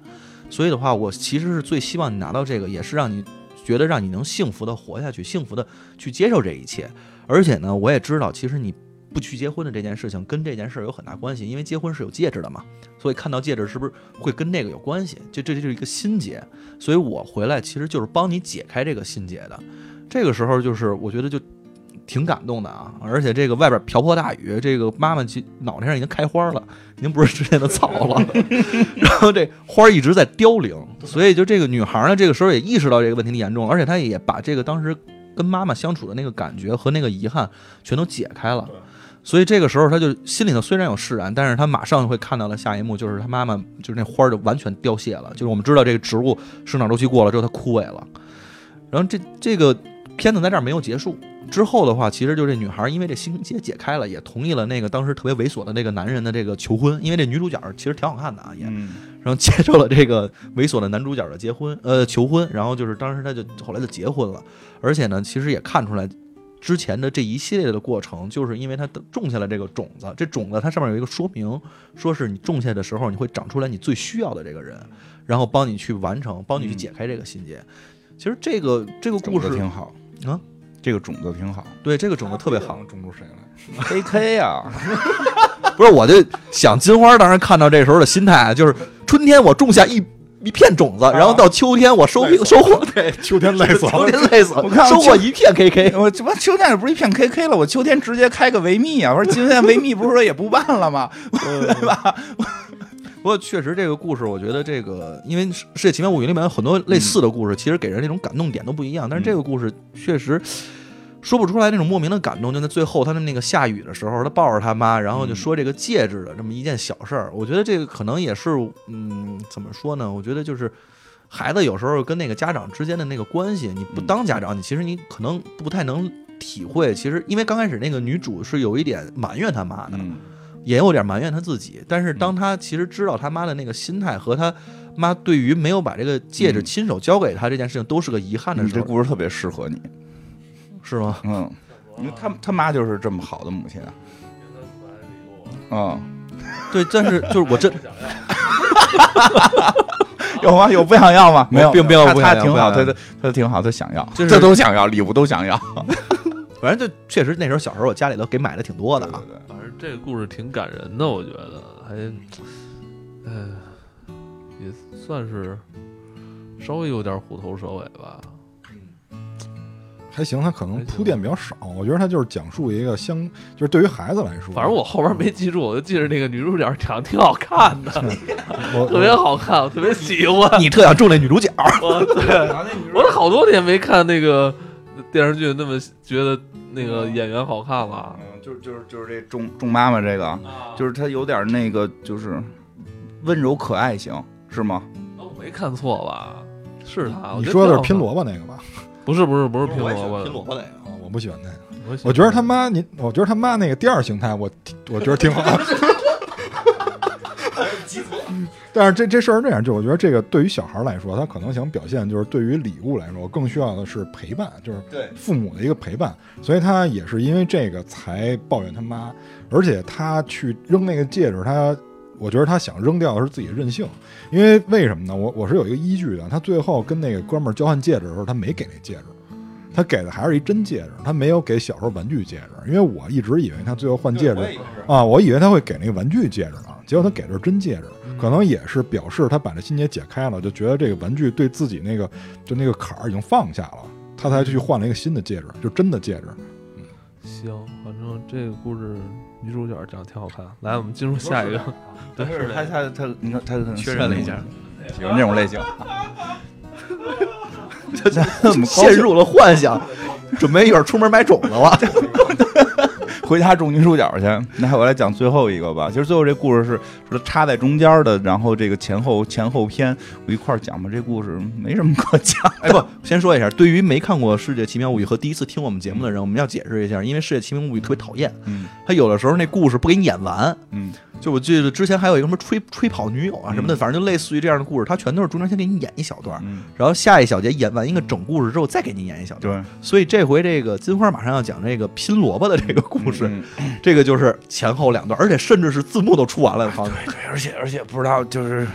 所以的话，我其实是最希望你拿到这个，也是让你觉得让你能幸福的活下去，幸福的去接受这一切。而且呢，我也知道，其实你不去结婚的这件事情跟这件事儿有很大关系，因为结婚是有戒指的嘛，所以看到戒指是不是会跟那个有关系？就这就是一个心结。所以我回来其实就是帮你解开这个心结的。这个时候就是我觉得就挺感动的啊，而且这个外边瓢泼大雨，这个妈妈其脑袋上已经开花了，已经不是之前的草了，*laughs* 然后这花一直在凋零，所以就这个女孩呢，这个时候也意识到这个问题的严重，而且她也把这个当时跟妈妈相处的那个感觉和那个遗憾全都解开了。所以这个时候，他就心里头虽然有释然，但是他马上会看到了下一幕就是他妈妈就是那花儿就完全凋谢了，就是我们知道这个植物生长周期过了之后它枯萎了。然后这这个片子在这儿没有结束，之后的话，其实就这女孩因为这心结解开了，也同意了那个当时特别猥琐的那个男人的这个求婚，因为这女主角其实挺好看的啊，也嗯。然后接受了这个猥琐的男主角的结婚，呃，求婚，然后就是当时他就后来就结婚了，而且呢，其实也看出来之前的这一系列的过程，就是因为它种下了这个种子，这种子它上面有一个说明，说是你种下的时候，你会长出来你最需要的这个人，然后帮你去完成，帮你去解开这个心结。其实这个这个故事，挺好啊，这个种子挺好对这个种子特别好，种出谁来？？A K 呀，*laughs* 不是，我就想金花当时看到这时候的心态啊，就是春天我种下一一片种子，然后到秋天我收收获，*laughs* 对，秋天累死了秋。天累死，我看收获一片 KK。*laughs* 我这不秋天也不是一片 K K 了，我秋天直接开个维密啊！*laughs* 我说今天维密不是说也不办了吗？对吧？不过确实这个故事，我觉得这个，因为《世世界奇妙物语》里面有很多类似的故事，其实给人那种感动点都不一样。但是这个故事确实说不出来那种莫名的感动。就在最后，他的那个下雨的时候，他抱着他妈，然后就说这个戒指的这么一件小事儿。我觉得这个可能也是，嗯，怎么说呢？我觉得就是。孩子有时候跟那个家长之间的那个关系，你不当家长，你其实你可能不太能体会。其实因为刚开始那个女主是有一点埋怨他妈的，嗯也有点埋怨他自己。但是当他其实知道他妈的那个心态和他妈对于没有把这个戒指亲手交给他这件事情都是个遗憾的你时候，这故事特别适合你，是吗？嗯，因为他他妈就是这么好的母亲啊，嗯，对，但是就是我真 *laughs* 有吗？有不想要吗？没有，并没有他不想要他挺好，他他他挺好，他想要，就是这都想要，礼物都想要，*laughs* 反正就确实那时候小时候我家里头给买的挺多的啊。反正这个故事挺感人的，我觉得还，呃，也算是稍微有点虎头蛇尾吧。还行，他可能铺垫比较少。我觉得他就是讲述一个相，就是对于孩子来说，反正我后边没记住，我就记着那个女主角长得挺好看的，*laughs* 我特别好看，我特别喜欢。你特想中那女主角，*laughs* 我对，我都好多年没看那个电视剧，那么觉得那个演员好看了。嗯，就是就是就是这众众妈妈这个，就是她有点那个就是温柔可爱型，是吗？我没看错吧？是他？你说的是拼？萝卜那个吧？不是不是不是拼萝卜，拼萝卜那个。啊，我不喜欢那个。我我觉得他妈，你，我觉得他妈那个第二形态，我挺我觉得挺好。*laughs* 但是这这事儿是这样，就我觉得这个对于小孩来说，他可能想表现就是对于礼物来说，更需要的是陪伴，就是对父母的一个陪伴。所以他也是因为这个才抱怨他妈，而且他去扔那个戒指，他我觉得他想扔掉的是自己的任性，因为为什么呢？我我是有一个依据的，他最后跟那个哥们儿交换戒指的时候，他没给那戒指。他给的还是一真戒指，他没有给小时候玩具戒指，因为我一直以为他最后换戒指啊，我以为他会给那个玩具戒指呢，结果他给的是真戒指，可能也是表示他把这心结解开了，就觉得这个玩具对自己那个就那个坎儿已经放下了，他才去换了一个新的戒指，就真的戒指。行，反正这个故事女主角长得挺好看。来，我们进入下一个。对，是他的，他他，你看他可能确认了一下，喜欢这种类型，怎么陷入了幻想，准备一会儿出门买种子了。*laughs* 回家种女主角去。*laughs* 那我来讲最后一个吧。其实最后这故事是说插在中间的，然后这个前后前后篇我一块儿讲吧。这故事没什么可讲。哎不，先说一下，对于没看过《世界奇妙物语》和第一次听我们节目的人，我们要解释一下，因为《世界奇妙物语》特别讨厌，嗯他有的时候那故事不给你演完。嗯，就我记得之前还有一个什么吹吹跑女友啊什么的，嗯反正就类似于这样的故事，他全都是中间先给你演一小段，嗯，然后下一小节演完一个整故事之后再给你演一小段。对，所以这回这个金花马上要讲这个拼萝卜的这个故事，嗯 *laughs* 这个就是前后两段，而且甚至是字幕都出完了。好像对，而且而且不知道就是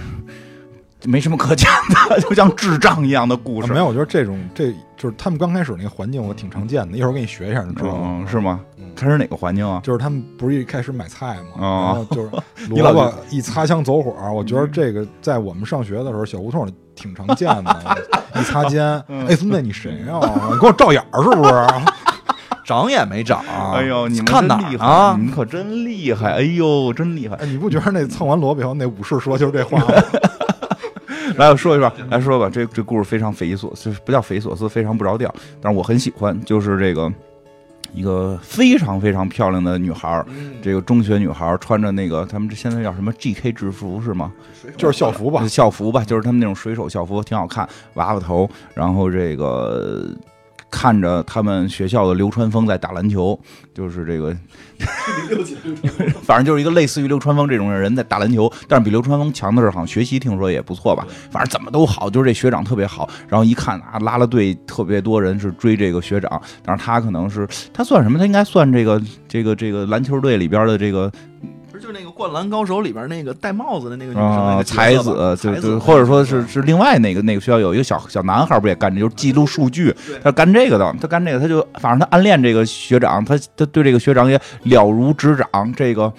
没什么可讲的，*laughs* 就像智障一样的故事。啊没有，我觉得这种这就是他们刚开始那个环境，我挺常见的。一会儿我给你学一下，你知道吗？嗯，是吗嗯？它是哪个环境啊？就是他们不是一开始买菜嘛，哦然后就是 *laughs* 萝卜一擦枪走火，我觉得这个在我们上学的时候，小胡同里挺常见的。*laughs* 一擦肩，嗯哎，孙子你谁呀？你给我照眼儿是不是？*laughs* 长也没长。哎呦，你们看哪啊你们可真厉害！哎呦，真厉害！哎，你不觉得那蹭完萝卜以后，那武士说就是这话吗？来，我说一说，来说吧。这这故事非常匪夷所思，不叫匪夷所思，非常不着调，但是我很喜欢，就是这个一个非常非常漂亮的女孩儿，这个中学女孩儿穿着那个他们这现在叫什么 GK 制服是吗？就是校服吧？校服吧，就是他们那种水手校服，挺好看，娃娃头，然后这个。看着他们学校的流川枫在打篮球，就是这个，*laughs* 反正就是一个类似于流川枫这种人在打篮球，但是比流川枫强的是好像学习听说也不错吧，反正怎么都好，就是这学长特别好。然后一看啊，拉拉队特别多人是追这个学长，但是他可能是他算什么？他应该算这个这个这个篮球队里边的这个不是就是那个《灌篮高手》里边那个戴帽子的那个女生，那啊个才子就才子就或者说是是另外那个那个学校有一个小小男孩不也干这，就是记录数据，他干这个的，他干这个他就反正他暗恋这个学长，他他对这个学长也了如指掌，这个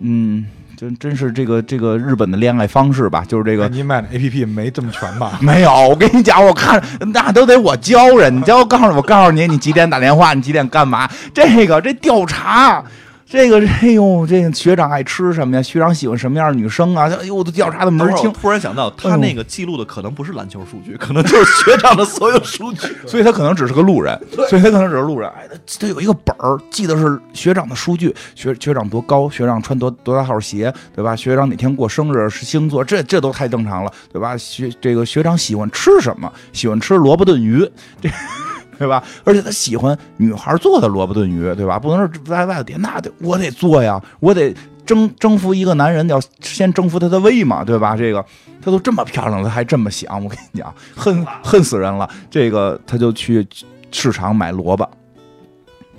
嗯。真真是这个这个日本的恋爱方式吧，就是这个你买的 A P P 没这么全吧？没有，我跟你讲，我看那都得我教人，你教我告诉我告诉你，你几点打电话，你几点干嘛？这个这调查，这个哎呦，这个学长爱吃什么呀？学长喜欢什么样的女生啊？哎呦，我都调查的门儿清。突然想到，他那个记录的可能不是篮球数据，可能就是学长的所有数据。*laughs* 所以他可能只是个路人，所以他可能只是路人。哎，他他有一个本儿，记得是学长的数据，学学长多高，学长穿多多大号鞋，对吧？学长哪天过生日是星座，这这都太正常了，对吧？学这个学长喜欢吃什么？喜欢吃萝卜炖鱼，这。*laughs* 对吧？而且他喜欢女孩做的萝卜炖鱼，对吧？不能是在外头点，那得我得做呀，我得征征服一个男人，要先征服他的胃嘛，对吧？这个他都这么漂亮了，他还这么想，我跟你讲，恨恨死人了。这个他就去市场买萝卜，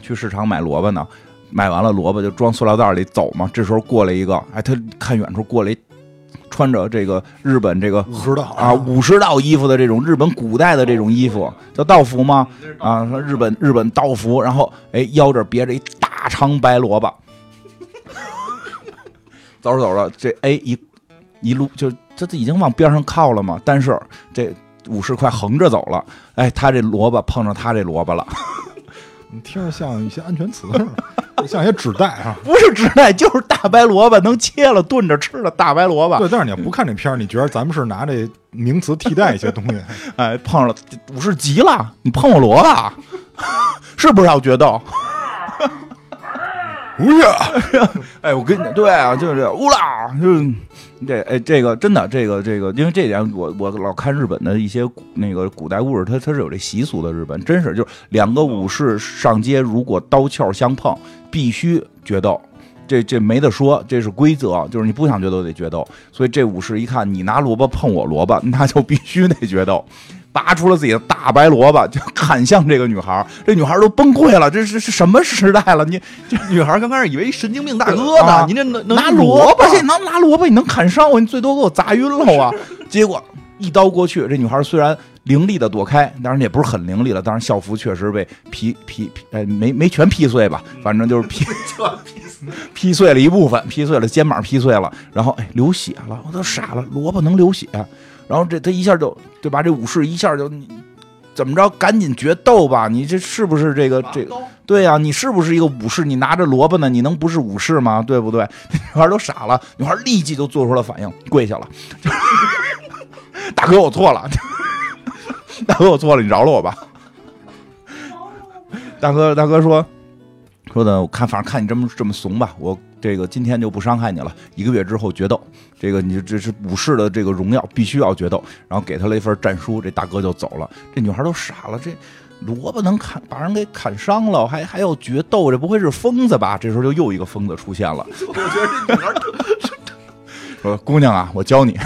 去市场买萝卜呢，买完了萝卜就装塑料袋里走嘛。这时候过来一个，哎，他看远处过来一穿着这个日本这个武士道。啊武士道衣服的这种日本古代的这种衣服叫道服吗？啊，说日本日本道服，然后哎腰这别着一大长白萝卜，*laughs* 走着走着这哎一一路就这这已经往边上靠了嘛，但是这武士快横着走了，哎，他这萝卜碰上他这萝卜了，你听着像一些安全词，像一些纸袋啊。不是纸袋就是大白萝卜，能切了炖着吃的大白萝卜，对，但是你要不看这片儿，你觉得咱们是拿这名词替代一些东西？*laughs* 哎，碰上了武士急了，你碰我萝卜，*laughs* 是不是要决斗？不是，*laughs* 哎，我跟你对啊，就是这乌拉，就是这哎，这个真的，这个这个，因为这点我我老看日本的一些那个古代故事，它它是有这习俗的。日本真是就是两个武士上街，如果刀鞘相碰，必须决斗。这这没得说，这是规则，就是你不想决斗得决斗。所以这武士一看你拿萝卜碰我萝卜，那就必须得决斗。拔出了自己的大白萝卜，就砍向这个女孩儿。这女孩儿都崩溃了，这是是什么时代了？你这女孩刚开始以为神经病大哥啊呢，您这能能拿萝萝卜去，能拿萝卜你能砍伤我，你最多给我砸晕了啊！结果一刀过去，这女孩虽然凌厉的躲开，当然也不是很凌厉了，当然校服确实被劈劈劈，哎，没没全劈碎吧，反正就是劈 *laughs* 劈碎了一部分，劈碎了肩膀，劈碎了，然后哎流血了，我都傻了，萝卜能流血，然后这他一下就对吧？这武士一下就你怎么着，赶紧决斗吧！你这是不是这个这个？对呀、你是不是一个武士？你拿着萝卜呢，你能不是武士吗？对不对？*laughs* 女孩都傻了，女孩立即就做出了反应，跪下了。*laughs* 大哥，我错了，*laughs* 大哥，我错了，你饶了我吧。大哥，大哥说说的，我看反正看你这么这么怂吧，我这个今天就不伤害你了，一个月之后决斗。这个你这是武士的这个荣耀，必须要决斗。然后给他了一份战书，这大哥就走了。这女孩都傻了，这萝卜能砍把人给砍伤了，还还要决斗，这不会是疯子吧？这时候就又一个疯子出现了，我觉得这女孩说：“姑娘啊，我教你。”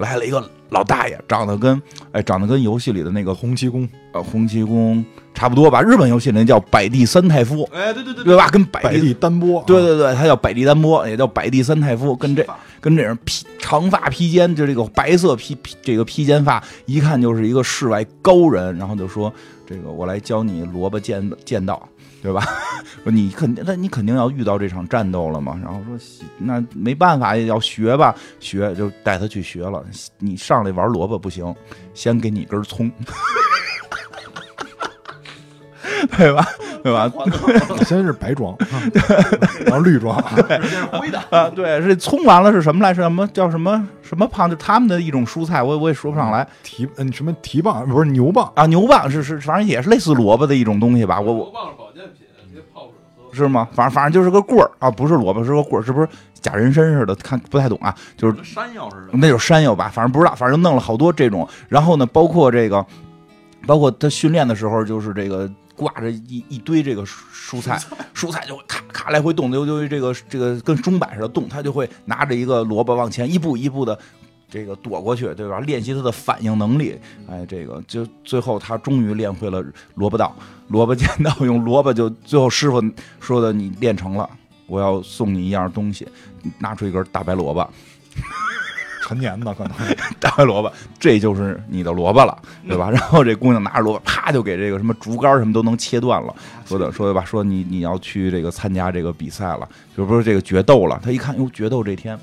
来了一个老大爷，长得跟哎长得跟游戏里的那个洪七公呃洪七公差不多吧？日本游戏里那叫百地三太夫，哎，对对对对吧？跟百百地单波，对对对，他叫百地丹波，也叫百地三太夫，跟这跟这人披长发披肩，就这个白色披披这个披肩发，一看就是一个世外高人。然后就说：“这个我来教你萝卜剑剑道，对吧？说 *laughs* 你肯定，那你肯定要遇到这场战斗了嘛。”然后说：“那没办法，要学吧，学就带他去学了。你上来玩萝卜不行，先给你根葱。” *laughs* 对吧？对吧？*laughs* 先是白装，啊然后绿装，灰的，啊，对，是葱完了是什么来？是什么叫什么什么胖？就他们的一种蔬菜，我我也说不上来蹄嗯什么蹄膀不是牛蒡，啊。牛蒡是是，反正也是类似萝卜的一种东西吧。我我棒是保健品，直接泡水喝。是吗？反正反正就是个棍儿啊，不是萝卜，是个棍儿，是不是假人参似的？看不太懂啊，就是山药似的。那就是山药吧，反正不知道，反正弄了好多这种。然后呢，包括这个包括他训练的时候，就是这个挂着一一堆这个蔬蔬菜，蔬菜就会咔咔来回动，就就这个这个跟钟摆似的动，他就会拿着一个萝卜往前一步一步的。这个躲过去，对吧？练习他的反应能力，哎，这个就最后他终于练会了萝卜道、萝卜剑道，用萝卜就最后师傅说的，你练成了，我要送你一样东西，拿出一根大白萝卜，陈年的可能 *laughs* 大白萝卜，这就是你的萝卜了，对吧？*laughs* 然后这姑娘拿着萝卜，啪就给这个什么竹竿什么都能切断了，说的说的吧，说你你要去这个参加这个比赛了，就不是这个决斗了。他一看，哟，决斗这天。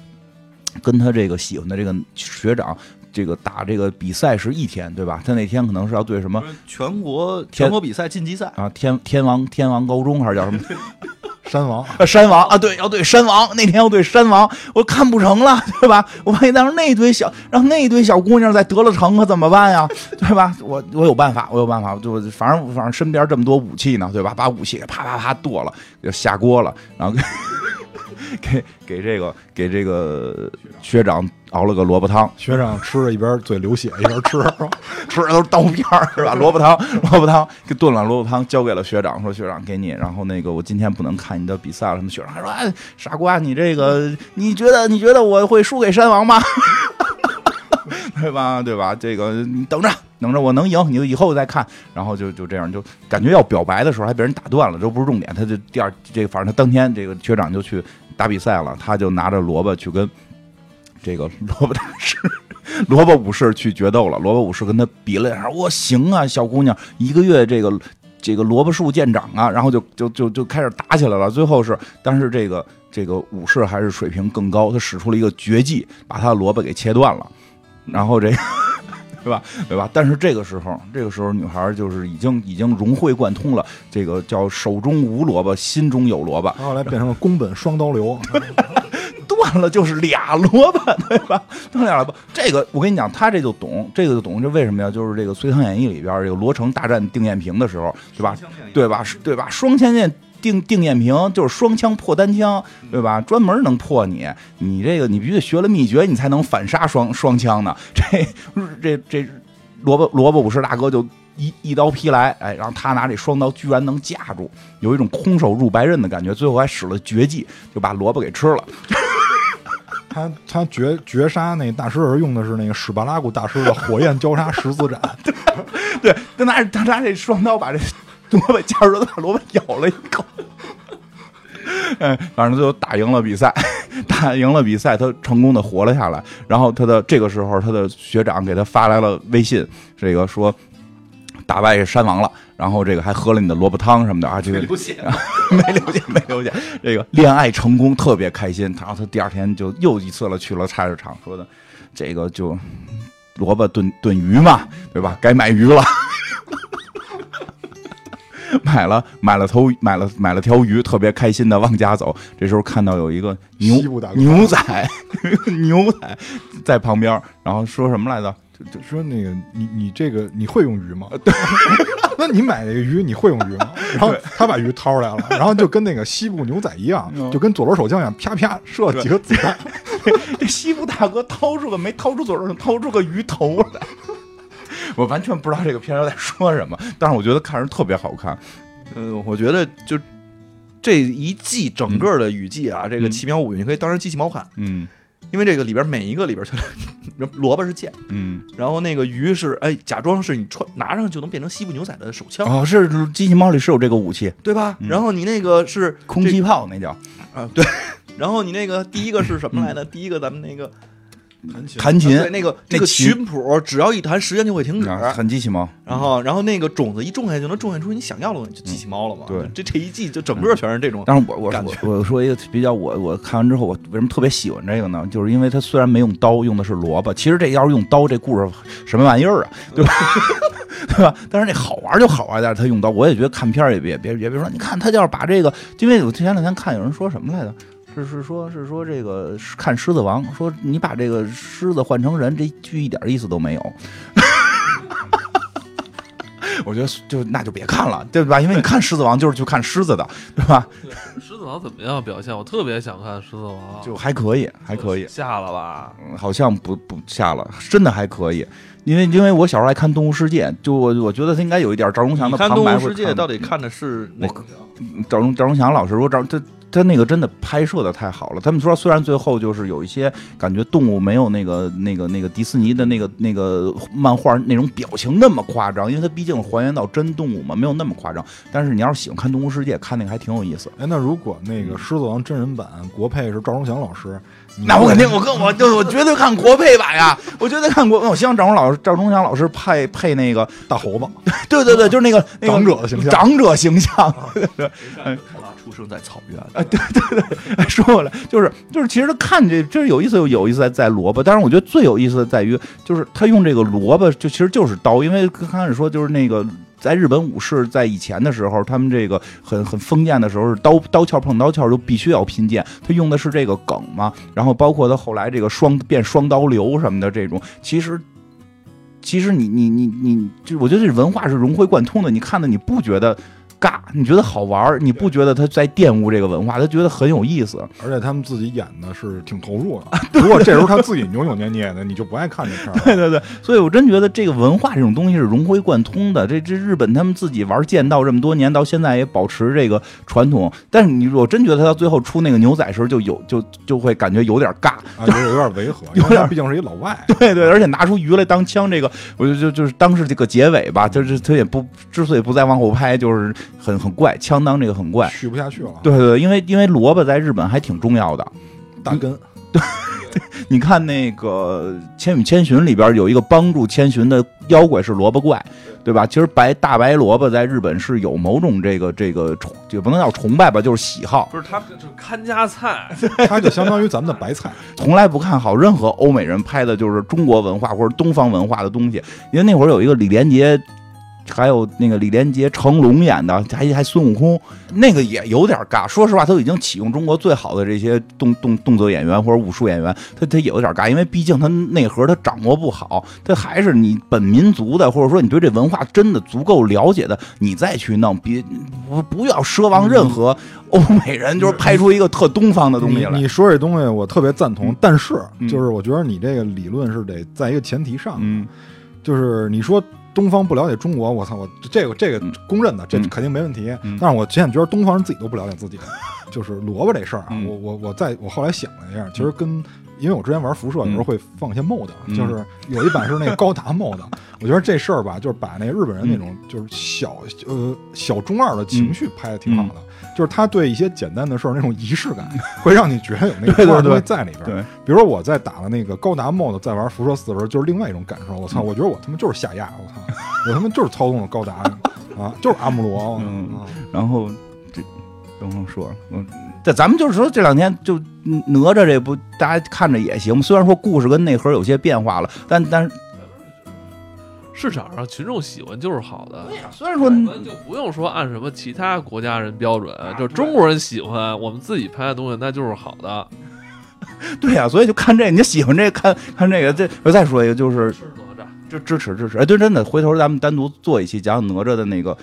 跟他这个喜欢的这个学长，这个打这个比赛是一天，对吧？他那天可能是要对什么全国全国比赛晋级赛啊，天天王天王高中还是叫什么 *laughs* 山王啊？山王啊，对，要对山王，那天要对山王，我看不成了，*laughs* 对吧？我万一当时那堆小让那堆小姑娘再得了成，可怎么办呀？*laughs* 对吧？我我有办法，我有办法，就反正反正身边这么多武器呢，对吧？把武器啪啪啪剁了，就下锅了，然后。*laughs* 给给这个给这个学长熬了个萝卜汤，学长吃着一边嘴流血一边吃，*laughs* 吃的都是刀片是吧？萝卜汤，萝卜汤给炖了萝卜汤，交给了学长，说学长给你。然后那个我今天不能看你的比赛了。什么学长还说哎傻瓜，你这个你觉得你觉得我会输给山王吗？*laughs* 对吧？对吧？这个你等着等着，我能赢，你就以后再看。然后就就这样，就感觉要表白的时候还被人打断了，这不是重点。他就第二这个，反正他当天这个学长就去。打比赛了，他就拿着萝卜去跟这个萝卜大师、萝卜武士去决斗了。萝卜武士跟他比了两下，我行啊，小姑娘，一个月这个这个萝卜树见长啊，然后就就就就开始打起来了。最后是，但是这个这个武士还是水平更高，他使出了一个绝技，把他的萝卜给切断了，然后这个。对吧？对吧？但是这个时候，这个时候女孩就是已经已经融会贯通了，这个叫手中无萝卜，心中有萝卜。后来变成了宫本双刀流，*laughs* 断了就是俩萝卜，对吧？断俩萝卜。这个我跟你讲，他这就懂，这个就懂，这为什么呀？就是这个《隋唐演义》里边这个罗成大战定艳平的时候，对吧？对吧？对吧？双千剑。定定艳平就是双枪破单枪，对吧？专门能破你，你这个你必须得学了秘诀，你才能反杀双双枪呢。*laughs* 这这这萝卜萝卜武士大哥就一一刀劈来，哎，然后他拿这双刀居然能架住，有一种空手入白刃的感觉。最后还使了绝技，就把萝卜给吃了。*laughs* 他他绝绝杀那大师人用的是那个史巴拉古大师的火焰交叉十字斩，*laughs* 对，他拿他拿这双刀把这。萝卜夹着把萝卜咬了一口，哎，反正最后打赢了比赛，*laughs* 打赢了比赛，他成功的活了下来。然后他的这个时候，他的学长给他发来了微信，这个说打败山王了，然后这个还喝了你的萝卜汤什么的啊，这个流血，*laughs* 没流血，没流血，这个恋爱成功，特别开心。然后他第二天就又一次了去了菜市场，说的这个就萝卜炖炖鱼嘛，对吧？该买鱼了。*laughs* 买了买了头买了买了条鱼，特别开心的往家走。这时候看到有一个牛牛仔 *laughs* 牛仔在旁边，然后说什么来着？就说那个你你这个你会用鱼吗？*laughs* 对，那你买那个鱼你会用鱼吗？然后他把鱼掏出来了，然后就跟那个西部牛仔一样，就跟左轮手枪一样，啪啪射几个子弹。这西部大哥掏出个没掏出左轮，掏出个鱼头来。我完全不知道这个片儿在说什么，但是我觉得看着特别好看。嗯，我觉得就这一季整个的雨季啊，这个奇妙物语你可以当成机器猫看。嗯，因为这个里边每一个里边，*laughs* 萝卜是剑，嗯，然后那个鱼是哎，假装是你穿拿上就能变成西部牛仔的手枪。哦，是机器猫里是有这个武器，对吧？然后你那个是空气炮，那叫啊，对。*laughs* 然后你那个第一个是什么来的？第一个咱们那个。弹琴，弹琴，对那个那个琴谱，只要一弹，时间就会停止。很机器猫。然后，然后那个种子一种下去，就能种下出你想要的东西，就机器猫了嘛。对，这这一季就整个全是这种。但是我我我我说一个比较，我我看完之后，我为什么特别喜欢这个呢？就是因为它虽然没用刀，用的是萝卜。其实这要是用刀，这故事什么玩意儿啊？对吧？*laughs* 对吧？但是那好玩就好玩但是他用刀，我也觉得看片也别别别别说，你看他要是把这个，因为我前两天看有人说什么来着？是是说，是说这个看《狮子王》，说你把这个狮子换成人，这剧一点意思都没有。*laughs* 我觉得就那就别看了，对吧？因为你看《狮子王》就是去看狮子的，对吧？*laughs* 狮子王怎么样表现？我特别想看《狮子王》，就还可以，还可以。下了吧？嗯，好像不不下了，真的还可以。因为因为我小时候爱看《动物世界》，就我我觉得他应该有一点赵忠祥的你看《动旁白会物世界》到底看的是哪个？赵忠赵忠祥老师说赵他他那个真的拍摄的太好了。他们说虽然最后就是有一些感觉动物没有那个那个那个迪士尼的那个那个漫画那种表情那么夸张，因为它毕竟还原到真动物嘛，没有那么夸张。但是你要是喜欢看《动物世界》，看那个还挺有意思。哎，那如果那个《狮子王》真人版国配是赵忠祥老师，那我肯定，我跟我就我绝对看国配版呀，*laughs* 我绝对看国。我希望赵忠老师赵忠祥老师配配那个，大猴子，*laughs* 对对对，就是那个那个长者的形象长者形象。他 *laughs* 出生在草原，哎，说回来，就是就是，其实他看这真是有意思，有有意思在在萝卜。但是我觉得最有意思的在于，就是他用这个萝卜，就其实就是刀，因为刚开始说就是那个。在日本武士在以前的时候，他们这个很很封建的时候是刀刀鞘碰刀鞘就必须要拼剑，他用的是这个梗嘛。然后包括他后来这个双变双刀流什么的这种，其实其实你你你你，就我觉得这文化是融会贯通的。你看的你不觉得尬，你觉得好玩儿，你不觉得他在玷污这个文化，他觉得很有意思。而且他们自己演的是挺投入的。如果这时候他自己扭扭捏捏的，你就不爱看这片儿。*laughs* 对对对，所以我真觉得这个文化这种东西是融会贯通的。这这日本他们自己玩剑道这么多年，到现在也保持这个传统。但是你我真觉得他到最后出那个牛仔时候，就有就就会感觉有点尬。啊，有点有点违和，有点因为他毕竟是一老外。*laughs* 对对，而且拿出鱼来当枪，这个我就就就是当时这个结尾吧，就是他也不之所以不再往后拍，就是很很怪，枪当这个很怪。续不下去了，对对对，因为因为萝卜在日本还挺重要的。大根对你看那个《千与千寻》里边有一个帮助千寻的妖怪是萝卜怪，对吧？其实白大白萝卜在日本是有某种这个这个崇，也不能叫崇拜吧，就是喜好，不是他就看家菜，*laughs* 它就相当于咱们的白菜。*laughs* 从来不看好任何欧美人拍的就是中国文化或者东方文化的东西。因为那会儿有一个李连杰。还有那个李连杰、成龙演的，还还孙悟空，那个也有点尬。说实话，他都已经启用中国最好的这些动动动作演员或者武术演员，他他也有点尬，因为毕竟他内核他掌握不好，他还是你本民族的，或者说你对这文化真的足够了解的，你再去弄，别不不要奢望任何欧美人就是拍出一个特东方的东西来。你你说这东西我特别赞同，但是嗯就是我觉得你这个理论是得在一个前提上，嗯就是你说东方不了解中国，我操，我这个这个嗯。公认的，这嗯。肯定没问题。嗯。但是我现在觉得东方人自己都不了解自己，*laughs* 就是萝卜这事儿啊，嗯。我我我在我后来想了一下，其实跟。因为我之前玩辐射，有时候会放一些 mod，、嗯。就是有一版是那个高达 mod，*laughs* 我觉得这事儿吧，就是把那日本人那种就是小呃小中二的情绪拍的挺好的，就是他对一些简单的事儿那种仪式感，会让你觉得有那个对对在里边。对，比如说我在打了那个高达 mod，在玩辐射四的时候，就是另外一种感受。我操，嗯我觉得我他妈就是下压，我操，我他妈就是操纵了高达啊，就是阿姆罗。嗯啊然后这等会儿说，嗯，这咱们就是说这两天就嗯哪吒这不大家看着也行，虽然说故事跟内核有些变化了，但但是市场上群众喜欢就是好的。对呀虽然说咱就不用说按什么其他国家人标准，就中国人喜欢我们自己拍的东西，那就是好的。*laughs* 对呀、所以就看这个，你就喜欢这个，看看这个。这我再说一个，就是是哪吒，支支持支持。哎，对，真的，回头咱们单独做一期讲讲哪吒的那个。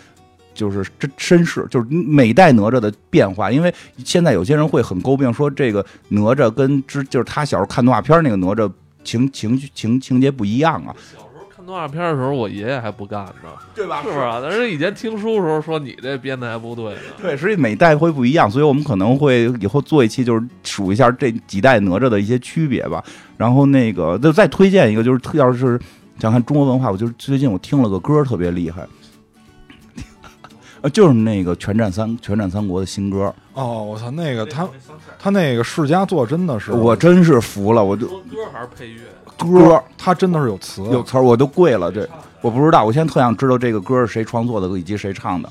就是真身世，就是每代哪吒的变化，因为现在有些人会很诟病说这个哪吒跟之就是他小时候看动画片那个哪吒情情绪情情节不一样啊，小时候看动画片的时候，我爷爷还不干呢，对吧是不是啊？但是以前听书的时候说你这编的还不对呢。对，所以每代会不一样，所以我们可能会以后做一期，就是数一下这几代哪吒的一些区别吧。然后那个就再推荐一个，就是特要是想看中国文化，我就是最近我听了个歌特别厉害，呃，*laughs* 就是那个《全战三全战三国》的新歌，哦，我操，那个他他那个世家做真的是我真是服了，我就歌还是配乐？歌它真的是有词，有词儿我都跪了，这我不知道，我现在特想知道这个歌是谁创作的以及谁唱的，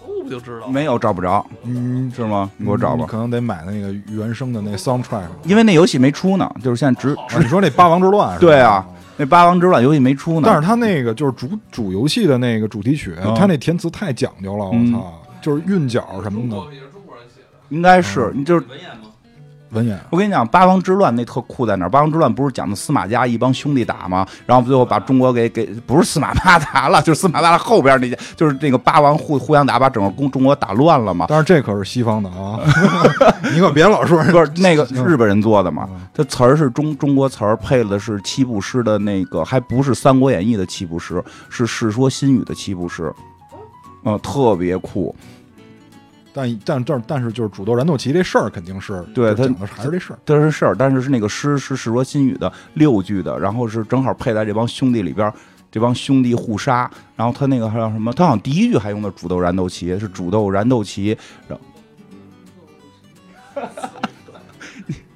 搜不就知道了？没有找不着，嗯，是吗？你给我找吧，可能得买那个原声的那 soundtrack。因为那游戏没出呢，就是现在只啊，你说那八王之乱是吧？对啊那八王之乱游戏没出呢，但是他那个就是主主游戏的那个主题曲，啊他那填词太讲究了，我嗯操，就是韵脚什么的。也是中国人写的。应该是，你就是文言吗？文言，我跟你讲，八王之乱那特酷在哪儿？八王之乱不是讲的司马家一帮兄弟打吗？然后最后把中国给给不是司马八达了，*laughs* 就是司马八达后边那些，就是那个八王互互相打，把整个中中国打乱了嘛。但是这可是西方的啊，*laughs* 你可别老说 *laughs* 不是那个嗯日本人做的嘛嗯？这词儿是中中国词儿，配的是七步诗的那个，还不是《三国演义》的七步诗，是《世说新语》的七步诗，嗯，特别酷。但但但但是就是煮豆燃豆萁这事儿肯定是对他就讲的还是这事儿。这是事儿，但是是那个诗是《世说新语》的六句的，然后是正好配在这帮兄弟里边儿，这帮兄弟互杀，然后他那个还有什么？他好像第一句还用的煮豆燃豆萁，是煮豆燃豆萁，然后。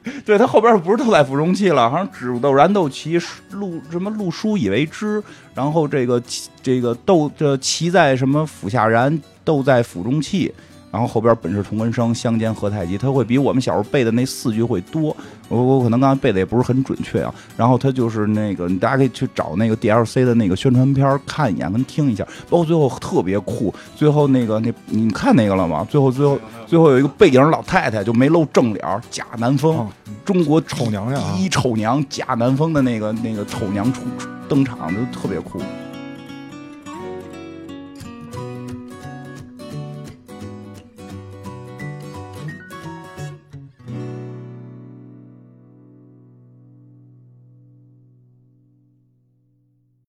*laughs* 对他后边不是豆在釜中泣了，好像煮豆燃豆萁，陆什么陆书以为之，然后这个这个豆这萁在什么釜下燃，豆在釜中泣，然后后边本是同根生，相煎何太急，他会比我们小时候背的那四句会多。我我可能刚才背的也不是很准确啊。然后他就是那个，大家可以去找那个 DLC 的那个宣传片看一眼跟听一下，包括最后特别酷。最后那个那你看那个了吗？最后最后最后有一个背影老太太就没露正脸儿，假南风，啊中国丑娘第一丑娘假南风的那个那个丑娘出出登场就特别酷。